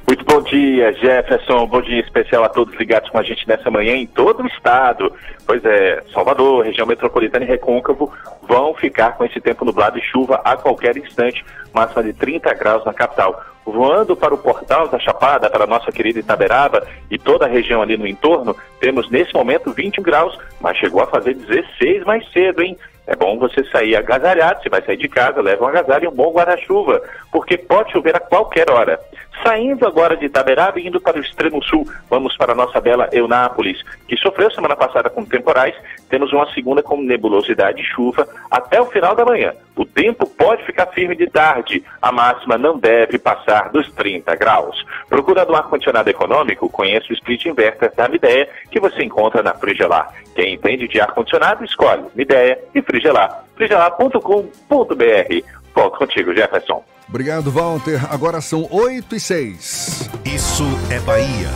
Muito bom dia, Jefferson. Bom dia especial a todos ligados com a gente nessa manhã em todo o estado. Pois é, Salvador, região metropolitana e Recôncavo vão ficar com esse tempo nublado e chuva a qualquer instante, máxima de 30 graus na capital. Voando para o portal da Chapada, para a nossa querida Itaberaba e toda a região ali no entorno, temos nesse momento 21 graus, mas chegou a fazer 16 mais cedo, hein? É bom você sair agasalhado, se vai sair de casa, leva um agasalho e um bom guarda-chuva, porque pode chover a qualquer hora. Saindo agora de Itaberaba e indo para o extremo sul, vamos para a nossa bela Eunápolis, que sofreu semana passada com temporais, temos uma segunda com nebulosidade e chuva até o final da manhã. O tempo pode ficar firme de tarde, a máxima não deve passar dos 30 graus. Procurando ar-condicionado econômico, conheça o Split Inverter da Mideia, que você encontra na Frigelar. Quem entende de ar-condicionado, escolhe Mideia e Frigelar. frigelar.com.br. Volto contigo, Jefferson. Obrigado, Walter. Agora são 8 e 6. Isso é Bahia.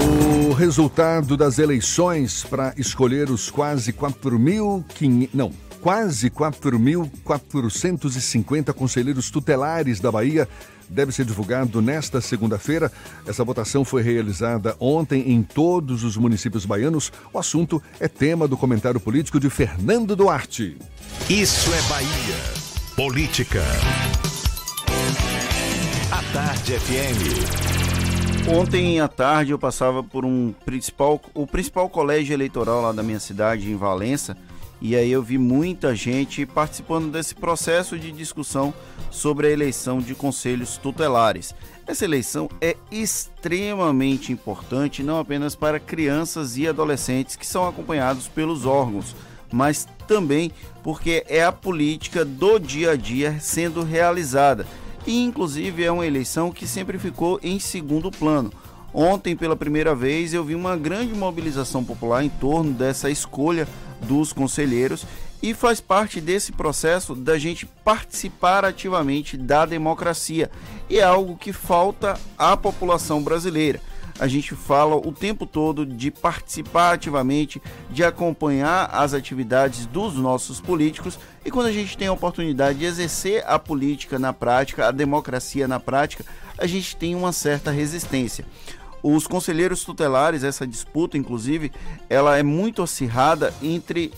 O resultado das eleições para escolher os quase 4.500. Não, quase 4.450 conselheiros tutelares da Bahia deve ser divulgado nesta segunda-feira. Essa votação foi realizada ontem em todos os municípios baianos. O assunto é tema do comentário político de Fernando Duarte. Isso é Bahia. Política. A Tarde FM. Ontem à tarde eu passava por um principal, o principal colégio eleitoral lá da minha cidade, em Valença, e aí eu vi muita gente participando desse processo de discussão sobre a eleição de conselhos tutelares. Essa eleição é extremamente importante não apenas para crianças e adolescentes que são acompanhados pelos órgãos, mas também porque é a política do dia a dia sendo realizada. e inclusive é uma eleição que sempre ficou em segundo plano. Ontem, pela primeira vez, eu vi uma grande mobilização popular em torno dessa escolha dos conselheiros e faz parte desse processo da gente participar ativamente da democracia. E é algo que falta à população brasileira. A gente fala o tempo todo de participar ativamente, de acompanhar as atividades dos nossos políticos e quando a gente tem a oportunidade de exercer a política na prática, a democracia na prática, a gente tem uma certa resistência. Os conselheiros tutelares, essa disputa, inclusive, ela é muito acirrada entre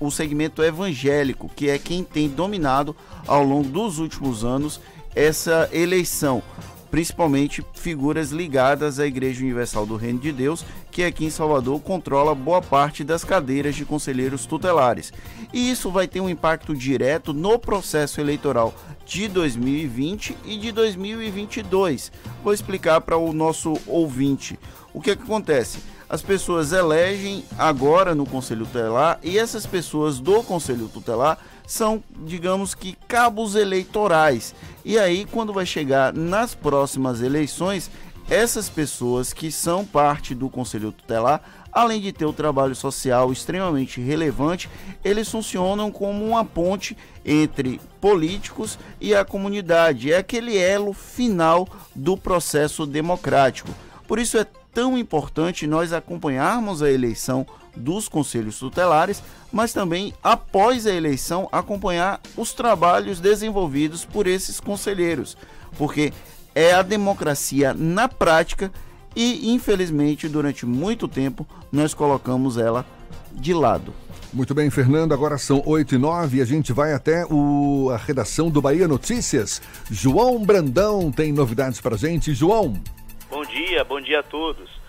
o segmento evangélico, que é quem tem dominado ao longo dos últimos anos essa eleição, principalmente figuras ligadas à Igreja Universal do Reino de Deus, que aqui em Salvador controla boa parte das cadeiras de conselheiros tutelares. E isso vai ter um impacto direto no processo eleitoral de 2020 e de 2022. Vou explicar para o nosso ouvinte o que, é que acontece. As pessoas elegem agora no Conselho Tutelar e essas pessoas do Conselho Tutelar são, digamos que, cabos eleitorais. E aí, quando vai chegar nas próximas eleições, essas pessoas que são parte do Conselho Tutelar além de ter o trabalho social extremamente relevante, eles funcionam como uma ponte entre políticos e a comunidade. É aquele elo final do processo democrático. Por isso é tão importante nós acompanharmos a eleição dos conselhos tutelares, mas também após a eleição acompanhar os trabalhos desenvolvidos por esses conselheiros, porque é a democracia na prática e infelizmente durante muito tempo nós colocamos ela de lado. Muito bem, Fernando. Agora são 8 e 9 e a gente vai até o, a redação do Bahia Notícias. João Brandão tem novidades para gente. João. Bom dia, bom dia a todos.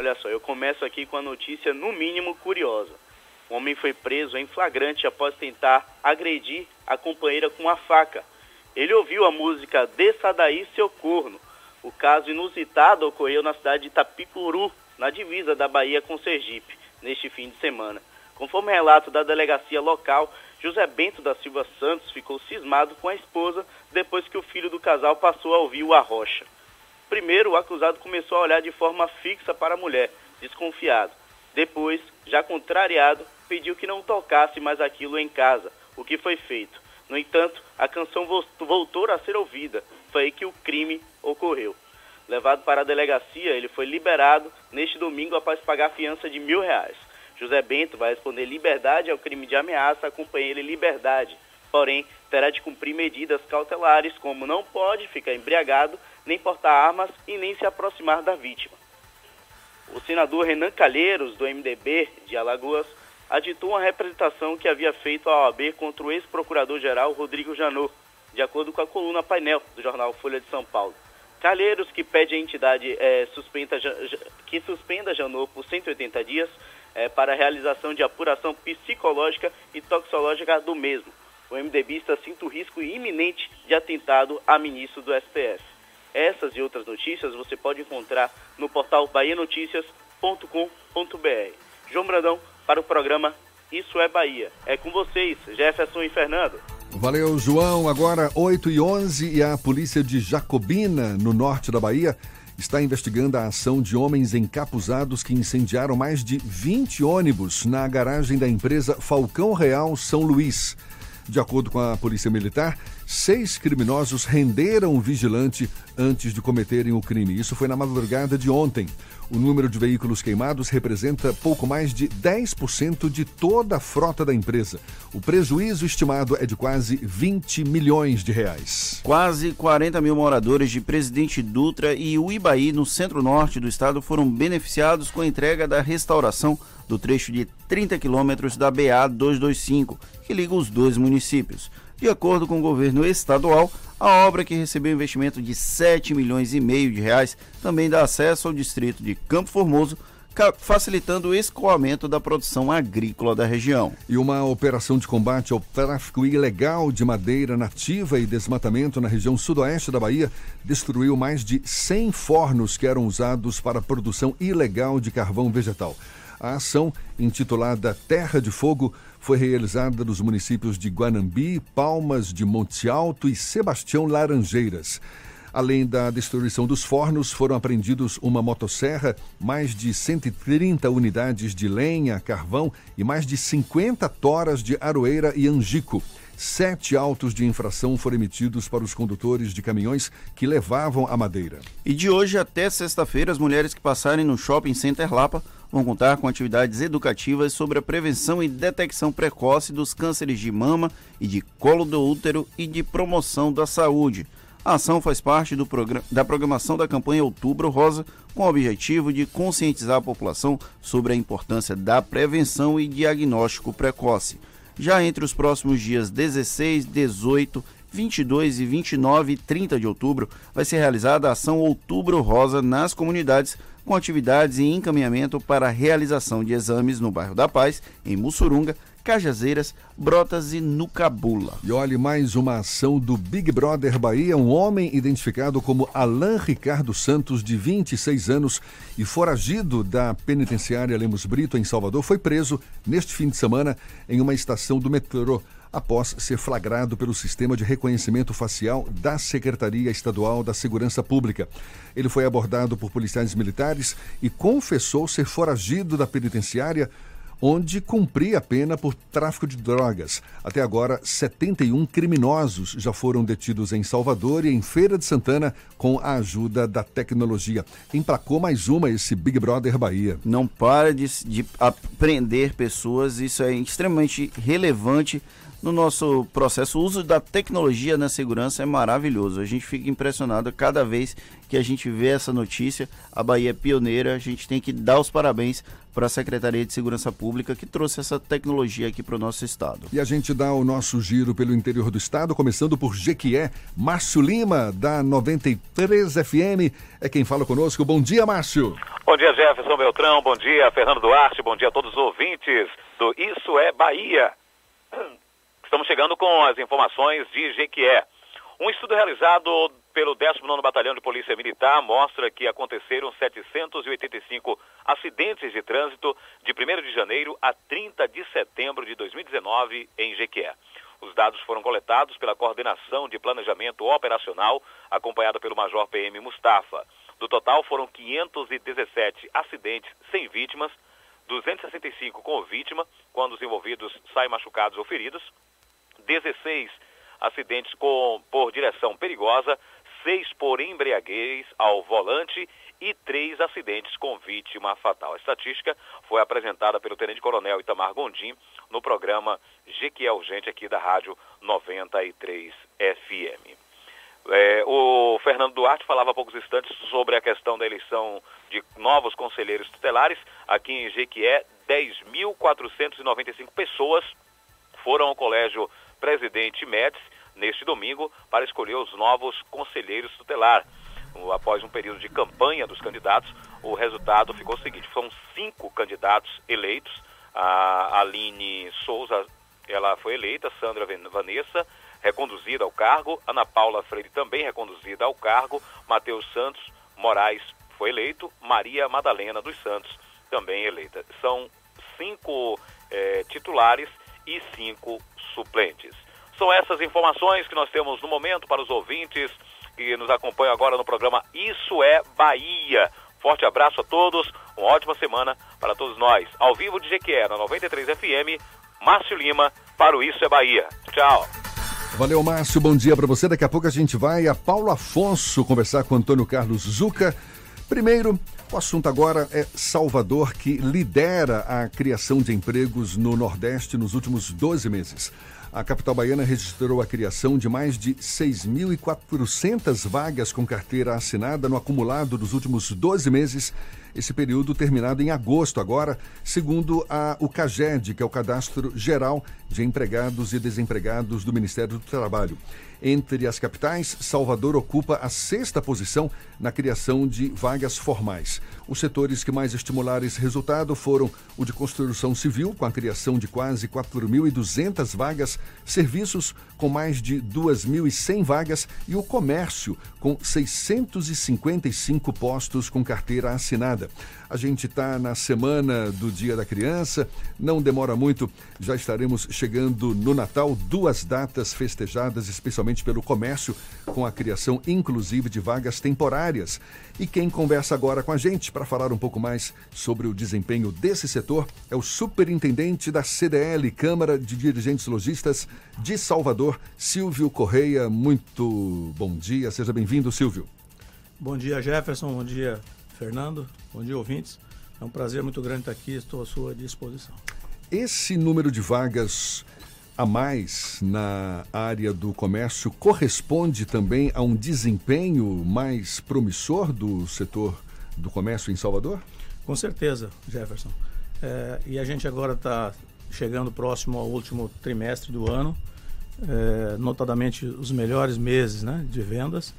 Olha só, eu começo aqui com a notícia no mínimo curiosa. Um homem foi preso em flagrante após tentar agredir a companheira com uma faca. Ele ouviu a música Desça daí, seu corno, o caso inusitado ocorreu na cidade de Itapicuru, na divisa da Bahia com Sergipe, neste fim de semana. Conforme relato da delegacia local, José Bento da Silva Santos ficou cismado com a esposa depois que o filho do casal passou a ouvir o arrocha. Primeiro, o acusado começou a olhar de forma fixa para a mulher, desconfiado. Depois, já contrariado, pediu que não tocasse mais aquilo em casa, o que foi feito. No entanto, a canção voltou a ser ouvida. Foi aí que o crime ocorreu. Levado para a delegacia, ele foi liberado neste domingo após pagar fiança de mil reais. José Bento vai responder liberdade ao crime de ameaça à companheira em liberdade, porém terá de cumprir medidas cautelares como não pode ficar embriagado, nem portar armas e nem se aproximar da vítima. O senador Renan Calheiros, do MDB de Alagoas, aditou uma representação que havia feito a OAB contra o ex-procurador-geral Rodrigo Janot, de acordo com a coluna painel do jornal Folha de São Paulo. Calheiros, que pede à entidade é, suspenda, que suspenda Janot por 180 dias é, para a realização de apuração psicológica e toxológica do mesmo. O MDBista sinta o risco iminente de atentado a ministro do STF. Essas e outras notícias você pode encontrar no portal bahianoticias.com.br. João Brandão para o programa Isso é Bahia. É com vocês, Jefferson e Fernando. Valeu, João. Agora 8 e 11 e a polícia de Jacobina, no norte da Bahia, está investigando a ação de homens encapuzados que incendiaram mais de 20 ônibus na garagem da empresa Falcão Real São Luís. De acordo com a Polícia Militar, seis criminosos renderam o vigilante antes de cometerem o crime. Isso foi na madrugada de ontem. O número de veículos queimados representa pouco mais de 10% de toda a frota da empresa. O prejuízo estimado é de quase 20 milhões de reais. Quase 40 mil moradores de Presidente Dutra e Uibaí, no centro-norte do estado, foram beneficiados com a entrega da restauração do trecho de 30 quilômetros da BA 225, que liga os dois municípios. De acordo com o governo estadual, a obra que recebeu investimento de 7 milhões e meio de reais também dá acesso ao distrito de Campo Formoso, facilitando o escoamento da produção agrícola da região. E uma operação de combate ao tráfico ilegal de madeira nativa e desmatamento na região sudoeste da Bahia destruiu mais de 100 fornos que eram usados para a produção ilegal de carvão vegetal. A ação, intitulada Terra de Fogo, foi realizada nos municípios de Guanambi, Palmas de Monte Alto e Sebastião Laranjeiras. Além da destruição dos fornos, foram apreendidos uma motosserra, mais de 130 unidades de lenha, carvão e mais de 50 toras de aroeira e angico. Sete autos de infração foram emitidos para os condutores de caminhões que levavam a madeira. E de hoje até sexta-feira, as mulheres que passarem no Shopping Center Lapa vão contar com atividades educativas sobre a prevenção e detecção precoce dos cânceres de mama e de colo do útero e de promoção da saúde. A ação faz parte do progra da programação da campanha Outubro Rosa, com o objetivo de conscientizar a população sobre a importância da prevenção e diagnóstico precoce. Já entre os próximos dias 16, 18, 22 e 29 e 30 de outubro, vai ser realizada a ação Outubro Rosa nas comunidades, com atividades e encaminhamento para a realização de exames no bairro da Paz, em Mussurunga, Cajazeiras, Brotas e Nucabula. E olhe mais uma ação do Big Brother Bahia. Um homem identificado como Alain Ricardo Santos, de 26 anos e foragido da penitenciária Lemos Brito, em Salvador, foi preso neste fim de semana em uma estação do metrô após ser flagrado pelo sistema de reconhecimento facial da Secretaria Estadual da Segurança Pública. Ele foi abordado por policiais militares e confessou ser foragido da penitenciária onde cumpria a pena por tráfico de drogas. Até agora, 71 criminosos já foram detidos em Salvador e em Feira de Santana com a ajuda da tecnologia. Emplacou mais uma esse Big Brother Bahia. Não para de, de aprender pessoas, isso é extremamente relevante no nosso processo. O uso da tecnologia na segurança é maravilhoso. A gente fica impressionado cada vez que a gente vê essa notícia. A Bahia é pioneira, a gente tem que dar os parabéns para a Secretaria de Segurança Pública que trouxe essa tecnologia aqui para o nosso estado. E a gente dá o nosso giro pelo interior do estado, começando por Jequié. Márcio Lima, da 93 FM, é quem fala conosco. Bom dia, Márcio. Bom dia, Jefferson Beltrão. Bom dia, Fernando Duarte. Bom dia a todos os ouvintes do Isso é Bahia. Estamos chegando com as informações de Jequié. Um estudo realizado pelo 19º Batalhão de Polícia Militar mostra que aconteceram 785 acidentes de trânsito de 1 de janeiro a 30 de setembro de 2019 em Jequié. Os dados foram coletados pela Coordenação de Planejamento Operacional, acompanhada pelo Major PM Mustafa. Do total, foram 517 acidentes sem vítimas, 265 com vítima, quando os envolvidos saem machucados ou feridos, 16 acidentes com, por direção perigosa, 6 por embriaguez ao volante e 3 acidentes com vítima fatal. A estatística foi apresentada pelo Tenente Coronel Itamar Gondim no programa Jequié Urgente aqui da Rádio 93 FM. É, o Fernando Duarte falava há poucos instantes sobre a questão da eleição de novos conselheiros tutelares. Aqui em Jequié, 10.495 pessoas foram ao colégio presidente Médici neste domingo para escolher os novos conselheiros tutelar. Após um período de campanha dos candidatos, o resultado ficou o seguinte: são cinco candidatos eleitos. A Aline Souza, ela foi eleita, Sandra Vanessa, reconduzida ao cargo, Ana Paula Freire também reconduzida ao cargo, Matheus Santos Moraes foi eleito, Maria Madalena dos Santos também eleita. São cinco eh, titulares e cinco suplentes. São essas informações que nós temos no momento para os ouvintes que nos acompanham agora no programa Isso é Bahia. Forte abraço a todos, uma ótima semana para todos nós. Ao vivo de Jequié, na 93 FM, Márcio Lima, para o Isso é Bahia. Tchau. Valeu, Márcio. Bom dia para você. Daqui a pouco a gente vai a Paulo Afonso conversar com Antônio Carlos Zuca. Primeiro, o assunto agora é Salvador, que lidera a criação de empregos no Nordeste nos últimos 12 meses. A capital baiana registrou a criação de mais de 6.400 vagas com carteira assinada no acumulado dos últimos 12 meses, esse período terminado em agosto agora, segundo a, o CAGED, que é o Cadastro Geral de Empregados e Desempregados do Ministério do Trabalho. Entre as capitais, Salvador ocupa a sexta posição na criação de vagas formais. Os setores que mais estimularam esse resultado foram o de construção civil, com a criação de quase 4.200 vagas, serviços com mais de 2.100 vagas e o comércio, com 655 postos com carteira assinada. nada. A gente está na semana do Dia da Criança, não demora muito, já estaremos chegando no Natal, duas datas festejadas especialmente pelo comércio, com a criação inclusive de vagas temporárias. E quem conversa agora com a gente para falar um pouco mais sobre o desempenho desse setor é o superintendente da CDL, Câmara de Dirigentes Logistas de Salvador, Silvio Correia. Muito bom dia, seja bem-vindo, Silvio. Bom dia, Jefferson. Bom dia, Fernando. Bom dia, ouvintes. É um prazer muito grande estar aqui, estou à sua disposição. Esse número de vagas a mais na área do comércio corresponde também a um desempenho mais promissor do setor do comércio em Salvador? Com certeza, Jefferson. É, e a gente agora está chegando próximo ao último trimestre do ano, é, notadamente os melhores meses né, de vendas.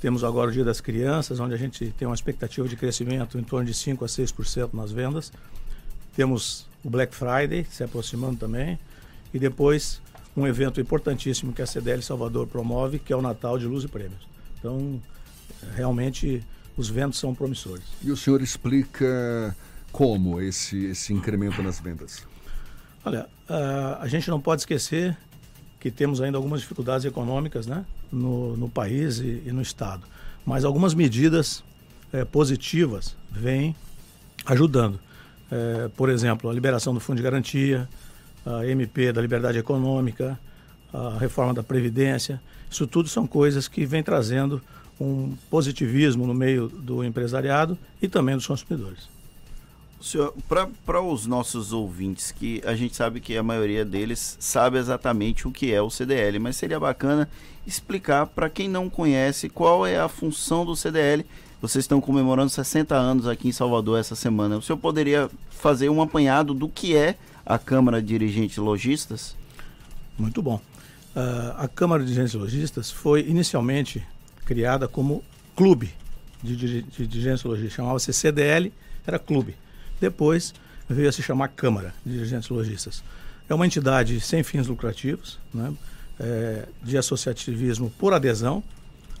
Temos agora o Dia das Crianças, onde a gente tem uma expectativa de crescimento em torno de 5 a 6% nas vendas. Temos o Black Friday se aproximando também. E depois um evento importantíssimo que a CDL Salvador promove, que é o Natal de Luz e Prêmios. Então, realmente, os ventos são promissores. E o senhor explica como esse, esse incremento nas vendas? Olha, a, a gente não pode esquecer que temos ainda algumas dificuldades econômicas né, no, no país e, e no Estado. Mas algumas medidas é, positivas vêm ajudando. É, por exemplo, a liberação do Fundo de Garantia, a MP da Liberdade Econômica, a reforma da Previdência. Isso tudo são coisas que vêm trazendo um positivismo no meio do empresariado e também dos consumidores. Senhor, para os nossos ouvintes, que a gente sabe que a maioria deles sabe exatamente o que é o CDL, mas seria bacana explicar para quem não conhece qual é a função do CDL. Vocês estão comemorando 60 anos aqui em Salvador essa semana. O senhor poderia fazer um apanhado do que é a Câmara de Dirigentes Logistas? Muito bom. Uh, a Câmara de Dirigentes Logistas foi inicialmente criada como clube de, de, de dirigentes. Chamava-se CDL, era clube. Depois veio a se chamar Câmara de Dirigentes Logistas. É uma entidade sem fins lucrativos, né? é, de associativismo por adesão.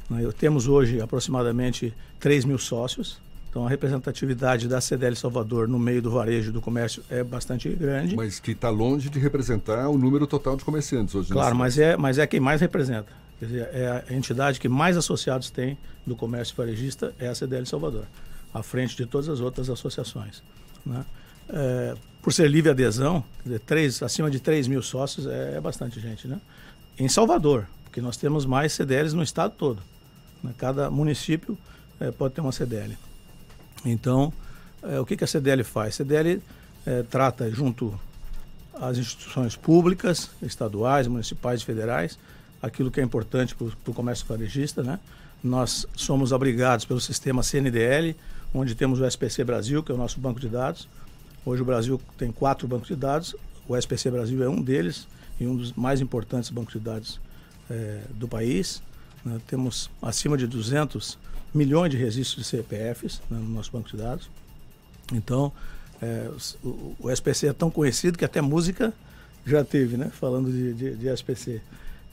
Né? Temos hoje aproximadamente 3 mil sócios. Então a representatividade da CDL Salvador no meio do varejo do comércio é bastante grande. Mas que está longe de representar o número total de comerciantes hoje. Claro, mas é, mas é quem mais representa. Quer dizer, é a entidade que mais associados tem do comércio varejista é a CDL Salvador, à frente de todas as outras associações. Né? É, por ser livre adesão, dizer, três, acima de 3 mil sócios é, é, bastante gente. Né? Em Salvador, porque nós temos mais CDLs no estado todo. Né? Cada município é, pode ter uma CDL. Então, é, o que, que a CDL faz? A CDL é, trata junto às instituições públicas, estaduais, municipais e federais, aquilo que é importante para o comércio varejista. Né? Nós somos abrigados pelo sistema CNDL, onde temos o SPC Brasil, que é o nosso banco de dados. Hoje o Brasil tem quatro bancos de dados, o SPC Brasil é um deles e um dos mais importantes bancos de dados é, do país. Né? Temos acima de 200 milhões de registros de CPFs né, no nosso banco de dados. Então, é, o, o, SPC é tão conhecido que até música já teve, né? Falando de, de, de SPC.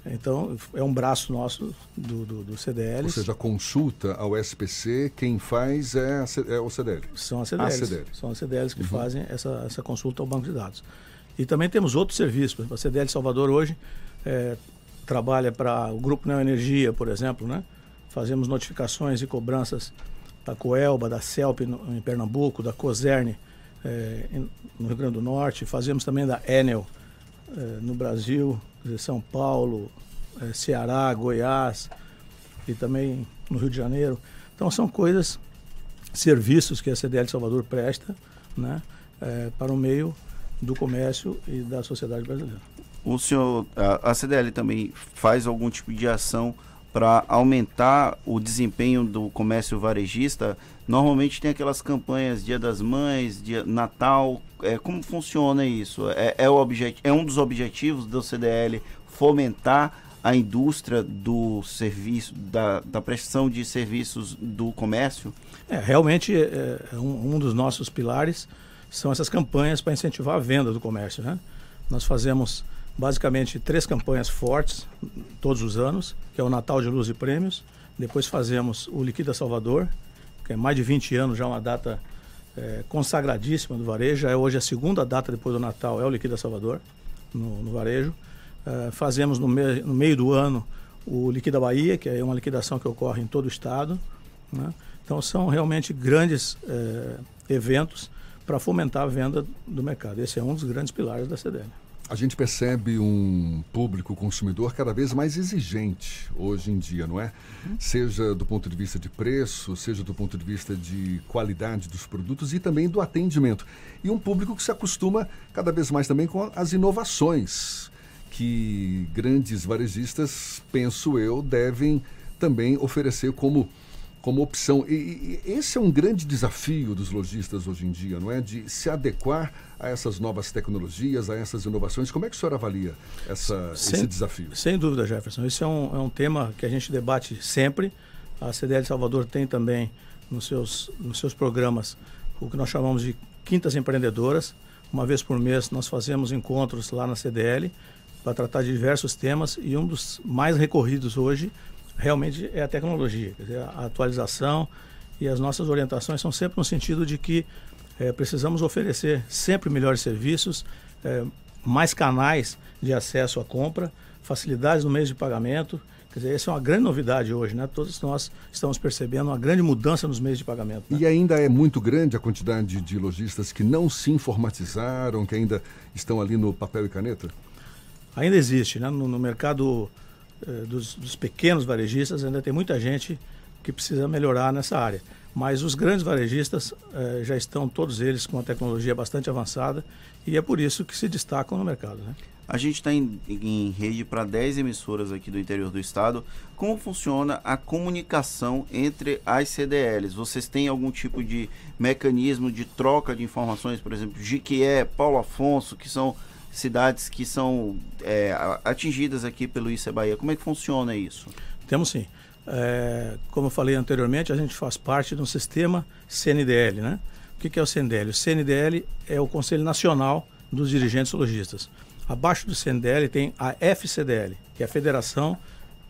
Então, é um braço nosso do, do, do, CDL. Ou seja, consulta ao SPC, quem faz é, a, é o CDL. São as CDLs. CDL. São as CDLs que uhum. fazem essa, essa consulta ao banco de dados. E também temos outros serviços. Por exemplo, a CDL Salvador hoje é, trabalha para o Grupo Neoenergia, por exemplo, né? Fazemos notificações e cobranças da Coelba, da CELP no, em Pernambuco, da COSERN é, no Rio Grande do Norte. Fazemos também da Enel é, no Brasil, São Paulo, é, Ceará, Goiás e também no Rio de Janeiro. Então são coisas, serviços que a CDL Salvador presta né, é, para o meio do comércio e da sociedade brasileira. O senhor, a CDL também faz algum tipo de ação para aumentar o desempenho do comércio varejista, normalmente tem aquelas campanhas Dia das Mães, Dia Natal. É, como funciona isso? É, é, o objet, é um dos objetivos do CDL fomentar a indústria do serviço, da, da prestação de serviços do comércio? É, realmente é, é um, um dos nossos pilares são essas campanhas para incentivar a venda do comércio. Né? Nós fazemos basicamente três campanhas fortes todos os anos, que é o Natal de Luz e Prêmios. Depois fazemos o Liquida Salvador, que é mais de 20 anos já uma data é, consagradíssima do varejo. É hoje a segunda data depois do Natal, é o Liquida Salvador, no, no varejo. É, fazemos no, me, no, meio do ano o Liquida Bahia, que é uma liquidação que ocorre em todo o estado. Né? Então são realmente grandes é, eventos para fomentar a venda do mercado. Esse é um dos grandes pilares da CDL. A gente percebe um público consumidor cada vez mais exigente hoje em dia, não é? Uhum. Seja do ponto de vista de preço, seja do ponto de vista de qualidade dos produtos e também do atendimento. E um público que se acostuma cada vez mais também com as inovações que grandes varejistas, penso eu, devem também oferecer como como opção. E, e, esse é um grande desafio dos lojistas hoje em dia, não é? De se adequar a essas novas tecnologias, a essas inovações. Como é que o senhor avalia essa, sem, esse desafio? Sem dúvida, Jefferson. Esse é um, é um tema que a gente debate sempre. A CDL Salvador tem também nos seus, nos seus programas o que nós chamamos de quintas empreendedoras. Uma vez por mês nós fazemos encontros lá na CDL para tratar de diversos temas e um dos mais recorridos hoje realmente é a tecnologia, dizer, a atualização e as nossas orientações são sempre no sentido de que é, precisamos oferecer sempre melhores serviços, é, mais canais de acesso à compra, facilidades no meio de pagamento. Quer dizer, essa é uma grande novidade hoje, né? Todos nós estamos percebendo uma grande mudança nos meios de pagamento. Né? E ainda é muito grande a quantidade de lojistas que não se informatizaram, que ainda estão ali no papel e caneta? Ainda existe, né? No, no mercado dos, dos, pequenos varejistas, ainda tem muita gente que precisa melhorar nessa área. Mas os grandes varejistas eh, já estão todos eles com uma tecnologia bastante avançada e é por isso que se destacam no mercado. Né? A gente está em, em, rede para 10 emissoras aqui do interior do estado. Como funciona a comunicação entre as CDLs? Vocês têm algum tipo de mecanismo de troca de informações, por exemplo, Jiquié, Paulo Afonso, que são cidades que são é, atingidas aqui pelo ICE Bahia. Como é que funciona isso? Temos sim. É, como eu falei anteriormente, a gente faz parte de um sistema CNDL, né? O que, é o CNDL? O CNDL é o Conselho Nacional dos Dirigentes Logistas. Abaixo do CNDL tem a FCDL, que é a Federação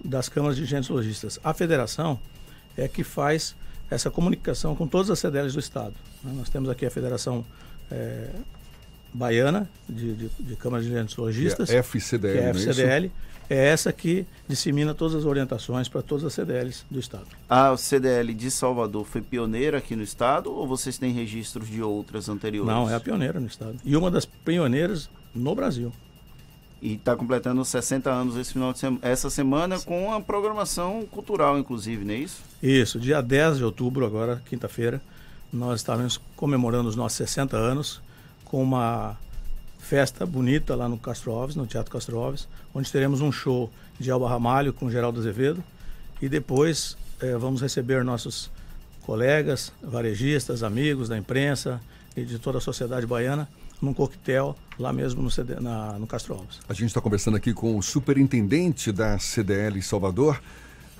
das Câmaras de Dirigentes Logistas. A federação é que faz essa comunicação com todas as CDLs do Estado. Né? Nós temos aqui a Federação é, baiana de, de, de Câmara de que é FCDL, que é, FCDL é, é essa que dissemina todas as orientações para todas as CDLs do Estado. A CDL de Salvador foi pioneira aqui no Estado ou vocês têm registros de outras anteriores? Não, é a pioneira no Estado. E uma das pioneiras no Brasil. E está completando 60 anos esse final de semana, essa semana com a programação cultural, inclusive, não é isso? Isso, dia 10 de outubro, agora, quinta-feira, nós estávamos comemorando os nossos 60 anos com uma festa bonita lá no Castro Alves, no Teatro Castro Alves, onde teremos um show de Alba Ramalho com Geraldo Azevedo e depois eh, vamos receber nossos colegas, varejistas, amigos da imprensa e de toda a sociedade baiana num coquetel lá mesmo no, CD, na, no Castro Alves. A gente está conversando aqui com o superintendente da CDL Salvador,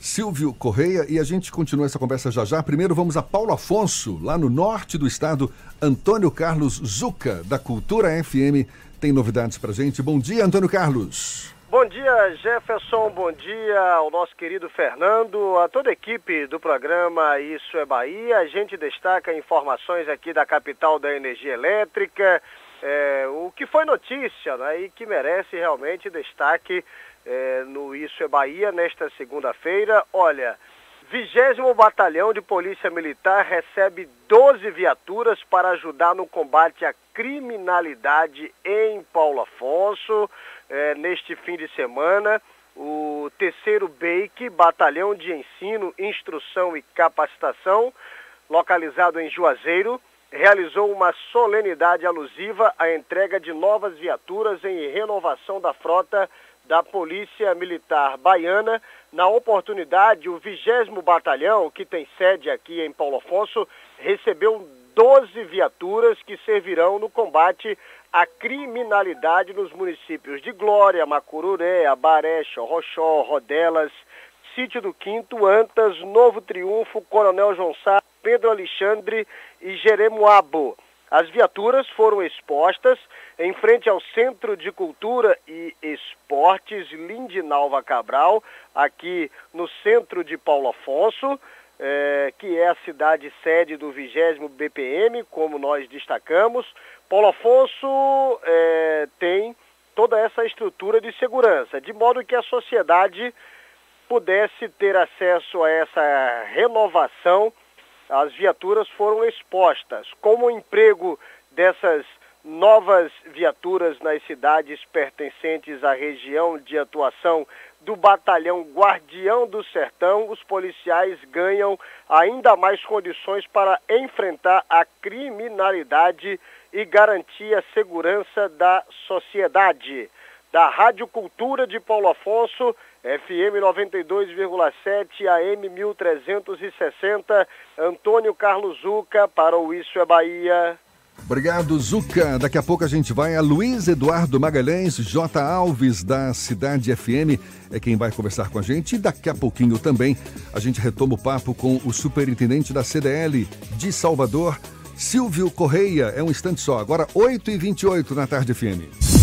Silvio Correia e a gente continua essa conversa já já. Primeiro vamos a Paulo Afonso, lá no norte do estado. Antônio Carlos Zuca, da Cultura FM, tem novidades pra gente. Bom dia, Antônio Carlos. Bom dia, Jefferson. Bom dia ao nosso querido Fernando, a toda a equipe do programa Isso é Bahia. A gente destaca informações aqui da capital da energia elétrica, é, o que foi notícia né, e que merece realmente destaque é, no Isso é Bahia nesta segunda-feira. Olha, 20 Batalhão de Polícia Militar recebe 12 viaturas para ajudar no combate à criminalidade em Paulo Afonso. É, neste fim de semana, o terceiro BEIC, Batalhão de Ensino, Instrução e Capacitação, localizado em Juazeiro, realizou uma solenidade alusiva à entrega de novas viaturas em renovação da frota da Polícia Militar Baiana. Na oportunidade, o 20 Batalhão, que tem sede aqui em Paulo Afonso, recebeu 12 viaturas que servirão no combate à criminalidade nos municípios de Glória, Macururé, Abaré, Rochó, Rodelas, Sítio do Quinto, Antas, Novo Triunfo, Coronel João Sá, Pedro Alexandre e Jeremoabo. As viaturas foram expostas em frente ao Centro de Cultura e Esportes Lindinalva Cabral, aqui no centro de Paulo Afonso. eh, que é a cidade sede do 20 BPM, como nós destacamos. Paulo Afonso eh, tem toda essa estrutura de segurança, de modo que a sociedade pudesse ter acesso a essa renovação. As viaturas foram expostas. Como o emprego dessas novas viaturas nas cidades pertencentes à região de atuação do Batalhão Guardião do Sertão, os policiais ganham ainda mais condições para enfrentar a criminalidade e garantir a segurança da sociedade. Da Rádio Cultura de Paulo Afonso, FM 92,7 AM 1360, Antônio Carlos Zuca para o Isso é Bahia. Obrigado, Zuca. Daqui a pouco a gente vai a Luiz Eduardo Magalhães, J. Alves, da Cidade FM, é quem vai conversar com a gente. E daqui a pouquinho também a gente retoma o papo com o superintendente da CDL de Salvador, Silvio Correia. É um instante só, agora 8h28 na Tarde FM.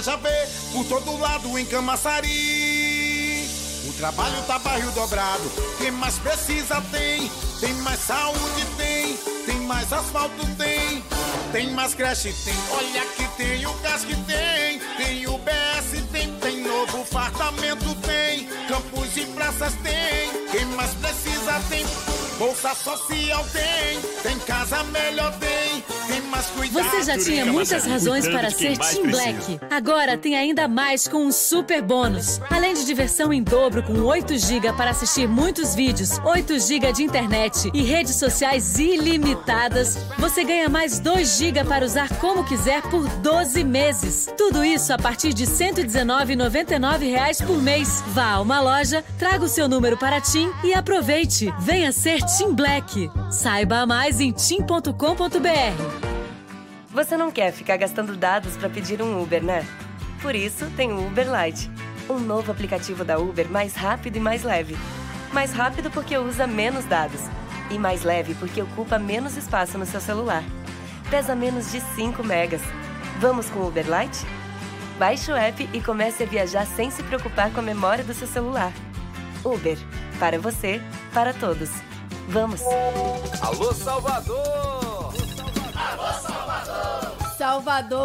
por todo lado em Camaçari. O trabalho tá barril dobrado. Quem mais precisa tem. Tem mais saúde tem. Tem mais asfalto tem. Tem mais creche tem. Olha que tem o gás que tem. Tem o BS tem. Tem novo fartamento tem. Campos e praças tem. Quem mais precisa tem. Bolsa social tem. Tem casa melhor tem. Tem mais cuidado. Você já tinha muitas razões para ser Team Black. Agora tem ainda mais com um super bônus. Além de diversão em dobro com 8 GB para assistir muitos vídeos, 8 GB de internet e redes sociais ilimitadas, você ganha mais 2 GB para usar como quiser por 12 meses. Tudo isso a partir de 119,99 reais por mês. Vá a uma loja, traga o seu número para Tim e aproveite. Venha ser Team Black. Saiba mais em tim.com.br. Você não quer ficar gastando dados para pedir um Uber, né? Por isso, tem o Uber Lite, um novo aplicativo da Uber mais rápido e mais leve. Mais rápido porque usa menos dados e mais leve porque ocupa menos espaço no seu celular. Pesa menos de 5 megas. Vamos com o Uber Lite? Baixe o app e comece a viajar sem se preocupar com a memória do seu celular. Uber, para você, para todos. Vamos! Alô, Salvador! Salvador,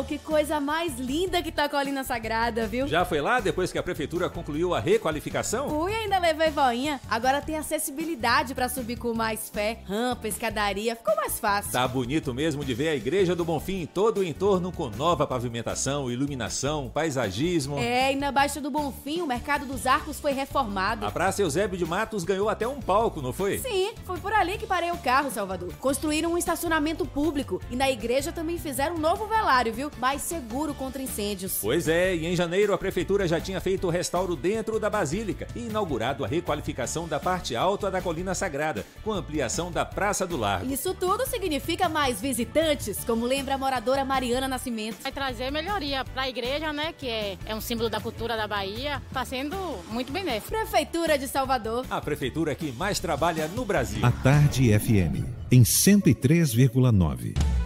que coisa mais linda que tá a Colina Sagrada, viu? Já foi lá depois que a prefeitura concluiu a requalificação? Fui ainda levei voinha. Agora tem acessibilidade pra subir com mais fé, rampa, escadaria, ficou mais fácil. Tá bonito mesmo de ver a Igreja do Bonfim em todo o entorno com nova pavimentação, iluminação, paisagismo. É, e na Baixa do Bonfim, o Mercado dos Arcos foi reformado. A Praça Eusébio de Matos ganhou até um palco, não foi? Sim, foi por ali que parei o carro, Salvador. Construíram um estacionamento público e na igreja também fizeram um novo velário, viu? Mais seguro contra incêndios. Pois é, e em janeiro a prefeitura já tinha feito o restauro dentro da Basílica e inaugurado a requalificação da parte alta da Colina Sagrada, com ampliação da Praça do Largo. Isso tudo significa mais visitantes, como lembra a moradora Mariana Nascimento. Vai trazer melhoria para a igreja, né, que é, é um símbolo da cultura da Bahia. Tá sendo muito benéfico. Prefeitura de Salvador. A prefeitura que mais trabalha no Brasil. A Tarde FM, em 103,9.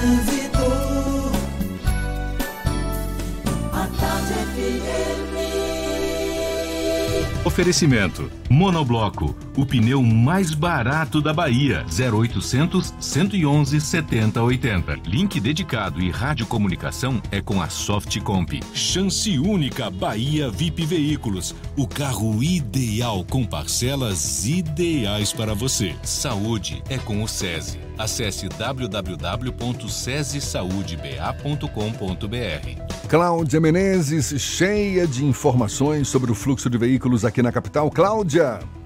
Trânsito. A tarde FM. Oferecimento: Monobloco, o pneu mais barato da Bahia. 0800 111 7080. Link dedicado e radiocomunicação é com a Softcomp. Chance única Bahia VIP Veículos. O carro ideal com parcelas ideais para você. Saúde é com o SESI. Acesse www.sesesaudeba.com.br. Cláudia Menezes, cheia de informações sobre o fluxo de veículos aqui na capital. Cláudia!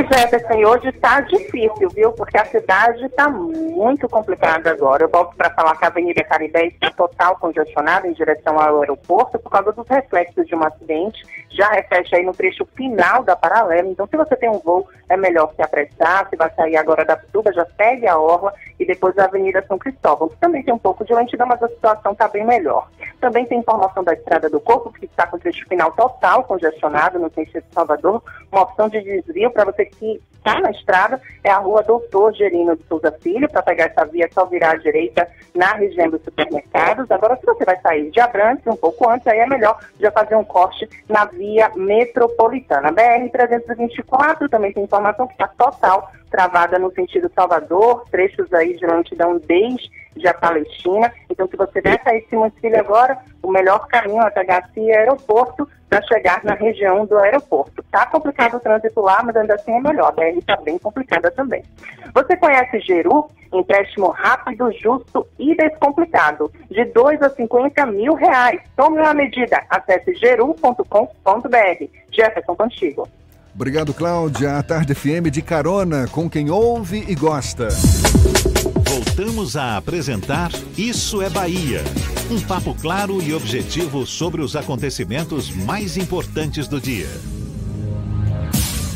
Jefferson, e hoje está difícil, viu? Porque a cidade está muito complicada agora. Eu volto para falar que a Avenida Caribé está total congestionada em direção ao aeroporto por causa dos reflexos de um acidente. Já reflete aí no trecho final da paralela. Então, se você tem um voo, é melhor se apressar. Se vai sair agora da Tuba, já segue a Orla e depois a Avenida São Cristóvão, que também tem um pouco de lentidão, mas a situação está bem melhor. Também tem informação da Estrada do Corpo, que está com o trecho final total congestionado no sentido de Salvador. Uma opção de desvio para você que está na estrada é a rua Doutor Gerino de Souza Filho. Para pegar essa via, é só virar à direita na região dos supermercados. Agora, se você vai sair de Abrantes um pouco antes, aí é melhor já fazer um corte na via metropolitana. BR-324 também tem informação que está total travada no sentido Salvador, trechos aí de lentidão desde a Palestina. Então, se você vai sair Simões Filho agora, o melhor caminho até Garcia Aeroporto para chegar na região do aeroporto. Está complicado o trânsito lá, mas ainda assim é melhor. A BR está bem complicada também. Você conhece Geru? Empréstimo rápido, justo e descomplicado. De 2 a 50 mil reais. Tome uma medida. Acesse geru.com.br. Jefferson contigo. Obrigado, Cláudia. A Tarde FM de carona com quem ouve e gosta. Voltamos a apresentar Isso é Bahia. Um papo claro e objetivo sobre os acontecimentos mais importantes do dia.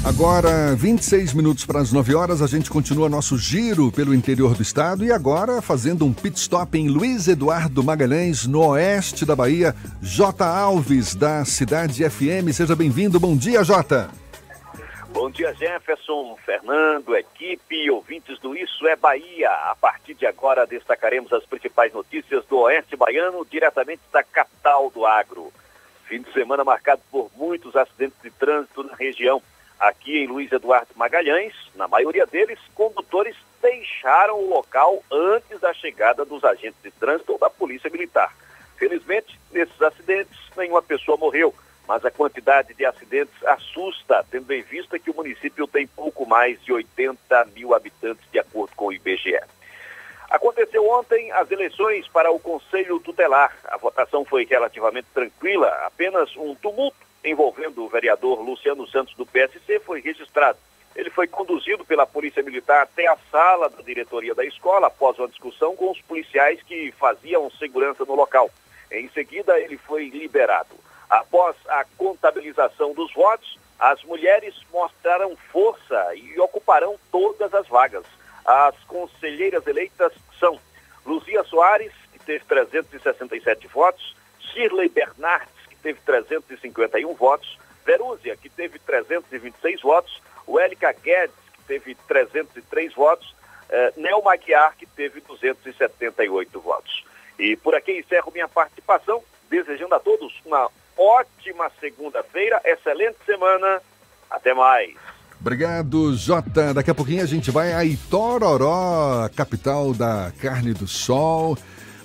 Agora, 26 minutos para as 9 horas, a gente continua nosso giro pelo interior do estado e agora fazendo um pit stop em Luiz Eduardo Magalhães, no oeste da Bahia. J. Alves, da Cidade FM. Seja bem-vindo. Bom dia, Jota. Bom dia, Jefferson, Fernando, equipe, ouvintes do Isso é Bahia. A partir de agora destacaremos as principais notícias do Oeste Baiano, diretamente da capital do agro. Fim de semana marcado por muitos acidentes de trânsito na região. Aqui em Luiz Eduardo Magalhães, na maioria deles, condutores deixaram o local antes da chegada dos agentes de trânsito ou da Polícia Militar. Felizmente, nesses acidentes, nenhuma pessoa morreu mas a quantidade de acidentes assusta, tendo em vista que o município tem pouco mais de 80 mil habitantes, de acordo com o IBGE. Aconteceu ontem as eleições para o Conselho Tutelar. A votação foi relativamente tranquila, apenas um tumulto envolvendo o vereador Luciano Santos do PSC foi registrado. Ele foi conduzido pela Polícia Militar até a sala da diretoria da escola após uma discussão com os policiais que faziam segurança no local. Em seguida, ele foi liberado. Após a contabilização dos votos, as mulheres mostraram força e ocuparão todas as vagas. As conselheiras eleitas são Luzia Soares, que teve 367 votos, Shirley Bernardes, que teve 351 votos, Verúzia, que teve 326 votos, Wélica Guedes, que teve 303 votos, eh, Nel Maguiar, que teve 278 votos. E por aqui encerro minha participação, desejando a todos uma ótima segunda-feira, excelente semana. Até mais. Obrigado, Jota. Daqui a pouquinho a gente vai a Itororó, capital da carne do sol.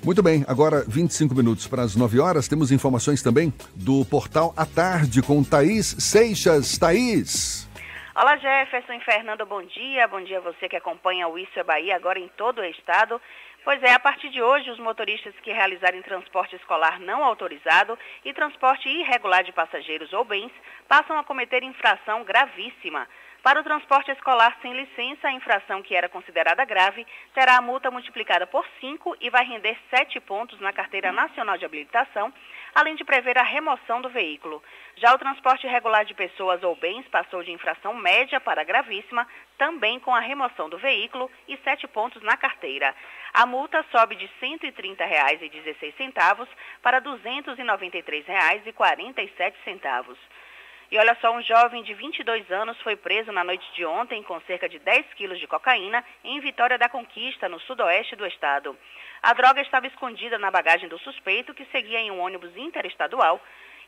Muito bem, agora 25 minutos para as 9 horas. Temos informações também do portal à tarde com Thaís Seixas. Thaís. Olá, Jefferson e Fernando, bom dia. Bom dia a você que acompanha o Isso é Bahia agora em todo o estado. Pois é, a partir de hoje, os motoristas que realizarem transporte escolar não autorizado e transporte irregular de passageiros ou bens passam a cometer infração gravíssima. Para o transporte escolar sem licença, a infração que era considerada grave terá a multa multiplicada por 5 e vai render 7 pontos na Carteira Nacional de Habilitação, além de prever a remoção do veículo. Já o transporte irregular de pessoas ou bens passou de infração média para gravíssima, também com a remoção do veículo e 7 pontos na carteira. A multa sobe de R$ 130,16 para R$ 293,47. E olha só, um jovem de 22 anos foi preso na noite de ontem com cerca de 10 quilos de cocaína em Vitória da Conquista, no sudoeste do estado. A droga estava escondida na bagagem do suspeito, que seguia em um ônibus interestadual,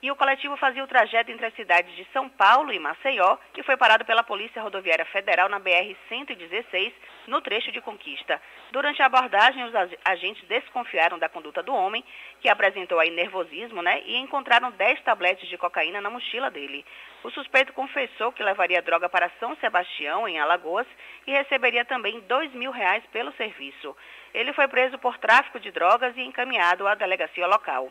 e o coletivo fazia o trajeto entre as cidades de São Paulo e Maceió e foi parado pela Polícia Rodoviária Federal na BR-116, no trecho de Conquista. Durante a abordagem, os agentes desconfiaram da conduta do homem, que apresentou aí nervosismo, né, e encontraram 10 tabletes de cocaína na mochila dele. O suspeito confessou que levaria droga para São Sebastião, em Alagoas, e receberia também dois mil reais pelo serviço. Ele foi preso por tráfico de drogas e encaminhado à delegacia local.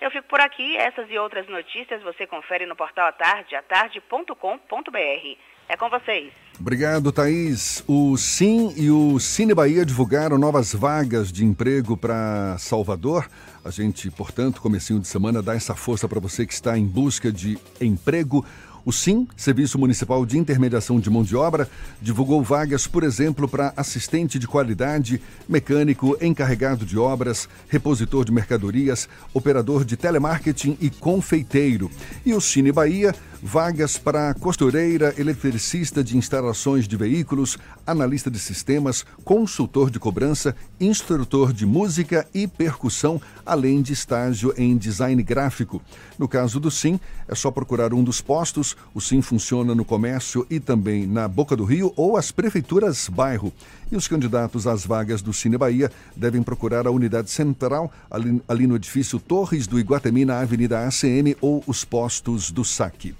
Eu fico por aqui. Essas e outras notícias você confere no portal atarde, atarde.com.br. É com vocês. Obrigado, Thaís. O Sim e o Cine Bahia divulgaram novas vagas de emprego para Salvador. A gente, portanto, comecinho de semana, dá essa força para você que está em busca de emprego. O SIM, Serviço Municipal de Intermediação de Mão de Obra, divulgou vagas, por exemplo, para assistente de qualidade, mecânico, encarregado de obras, repositor de mercadorias, operador de telemarketing e confeiteiro. E o Cine Bahia, vagas para costureira, eletricista de instalações de veículos, analista de sistemas, consultor de cobrança, instrutor de música e percussão, além de estágio em design gráfico. No caso do SIM, é só procurar um dos postos. O SIM funciona no comércio e também na Boca do Rio ou as prefeituras bairro. E os candidatos às vagas do Cine Bahia devem procurar a unidade central, ali, ali no edifício Torres do Iguatemi, na Avenida ACM ou os postos do SAC.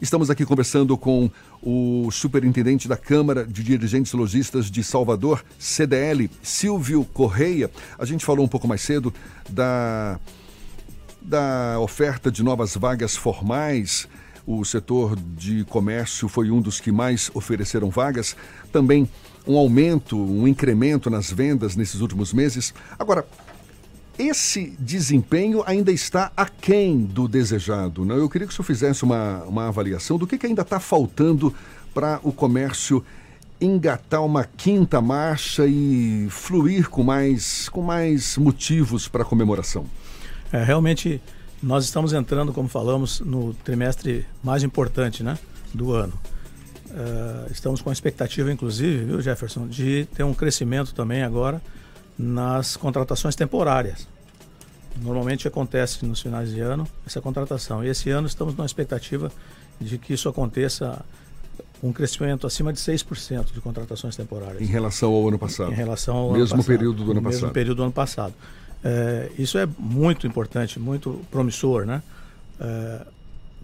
Estamos aqui conversando com o superintendente da Câmara de Dirigentes Logistas de Salvador, CDL, Silvio Correia. A gente falou um pouco mais cedo da, da oferta de novas vagas formais. O setor de comércio foi um dos que mais ofereceram vagas. Também um aumento, um incremento nas vendas nesses últimos meses. Agora, esse desempenho ainda está aquém do desejado. Né? Eu queria que o senhor fizesse uma, uma avaliação do que, que ainda está faltando para o comércio engatar uma quinta marcha e fluir com mais, com mais motivos para comemoração. É, realmente, nós estamos entrando, como falamos, no trimestre mais importante né, do ano. Uh, estamos com a expectativa, inclusive, viu, Jefferson, de ter um crescimento também agora nas contratações temporárias. Normalmente acontece nos finais de ano essa contratação. E esse ano estamos numa expectativa de que isso aconteça um crescimento acima de 6% de contratações temporárias. Em relação ao ano passado. Em relação ao mesmo passado, período do ano passado. Mesmo período do ano passado. É, isso é muito importante, muito promissor, né? É,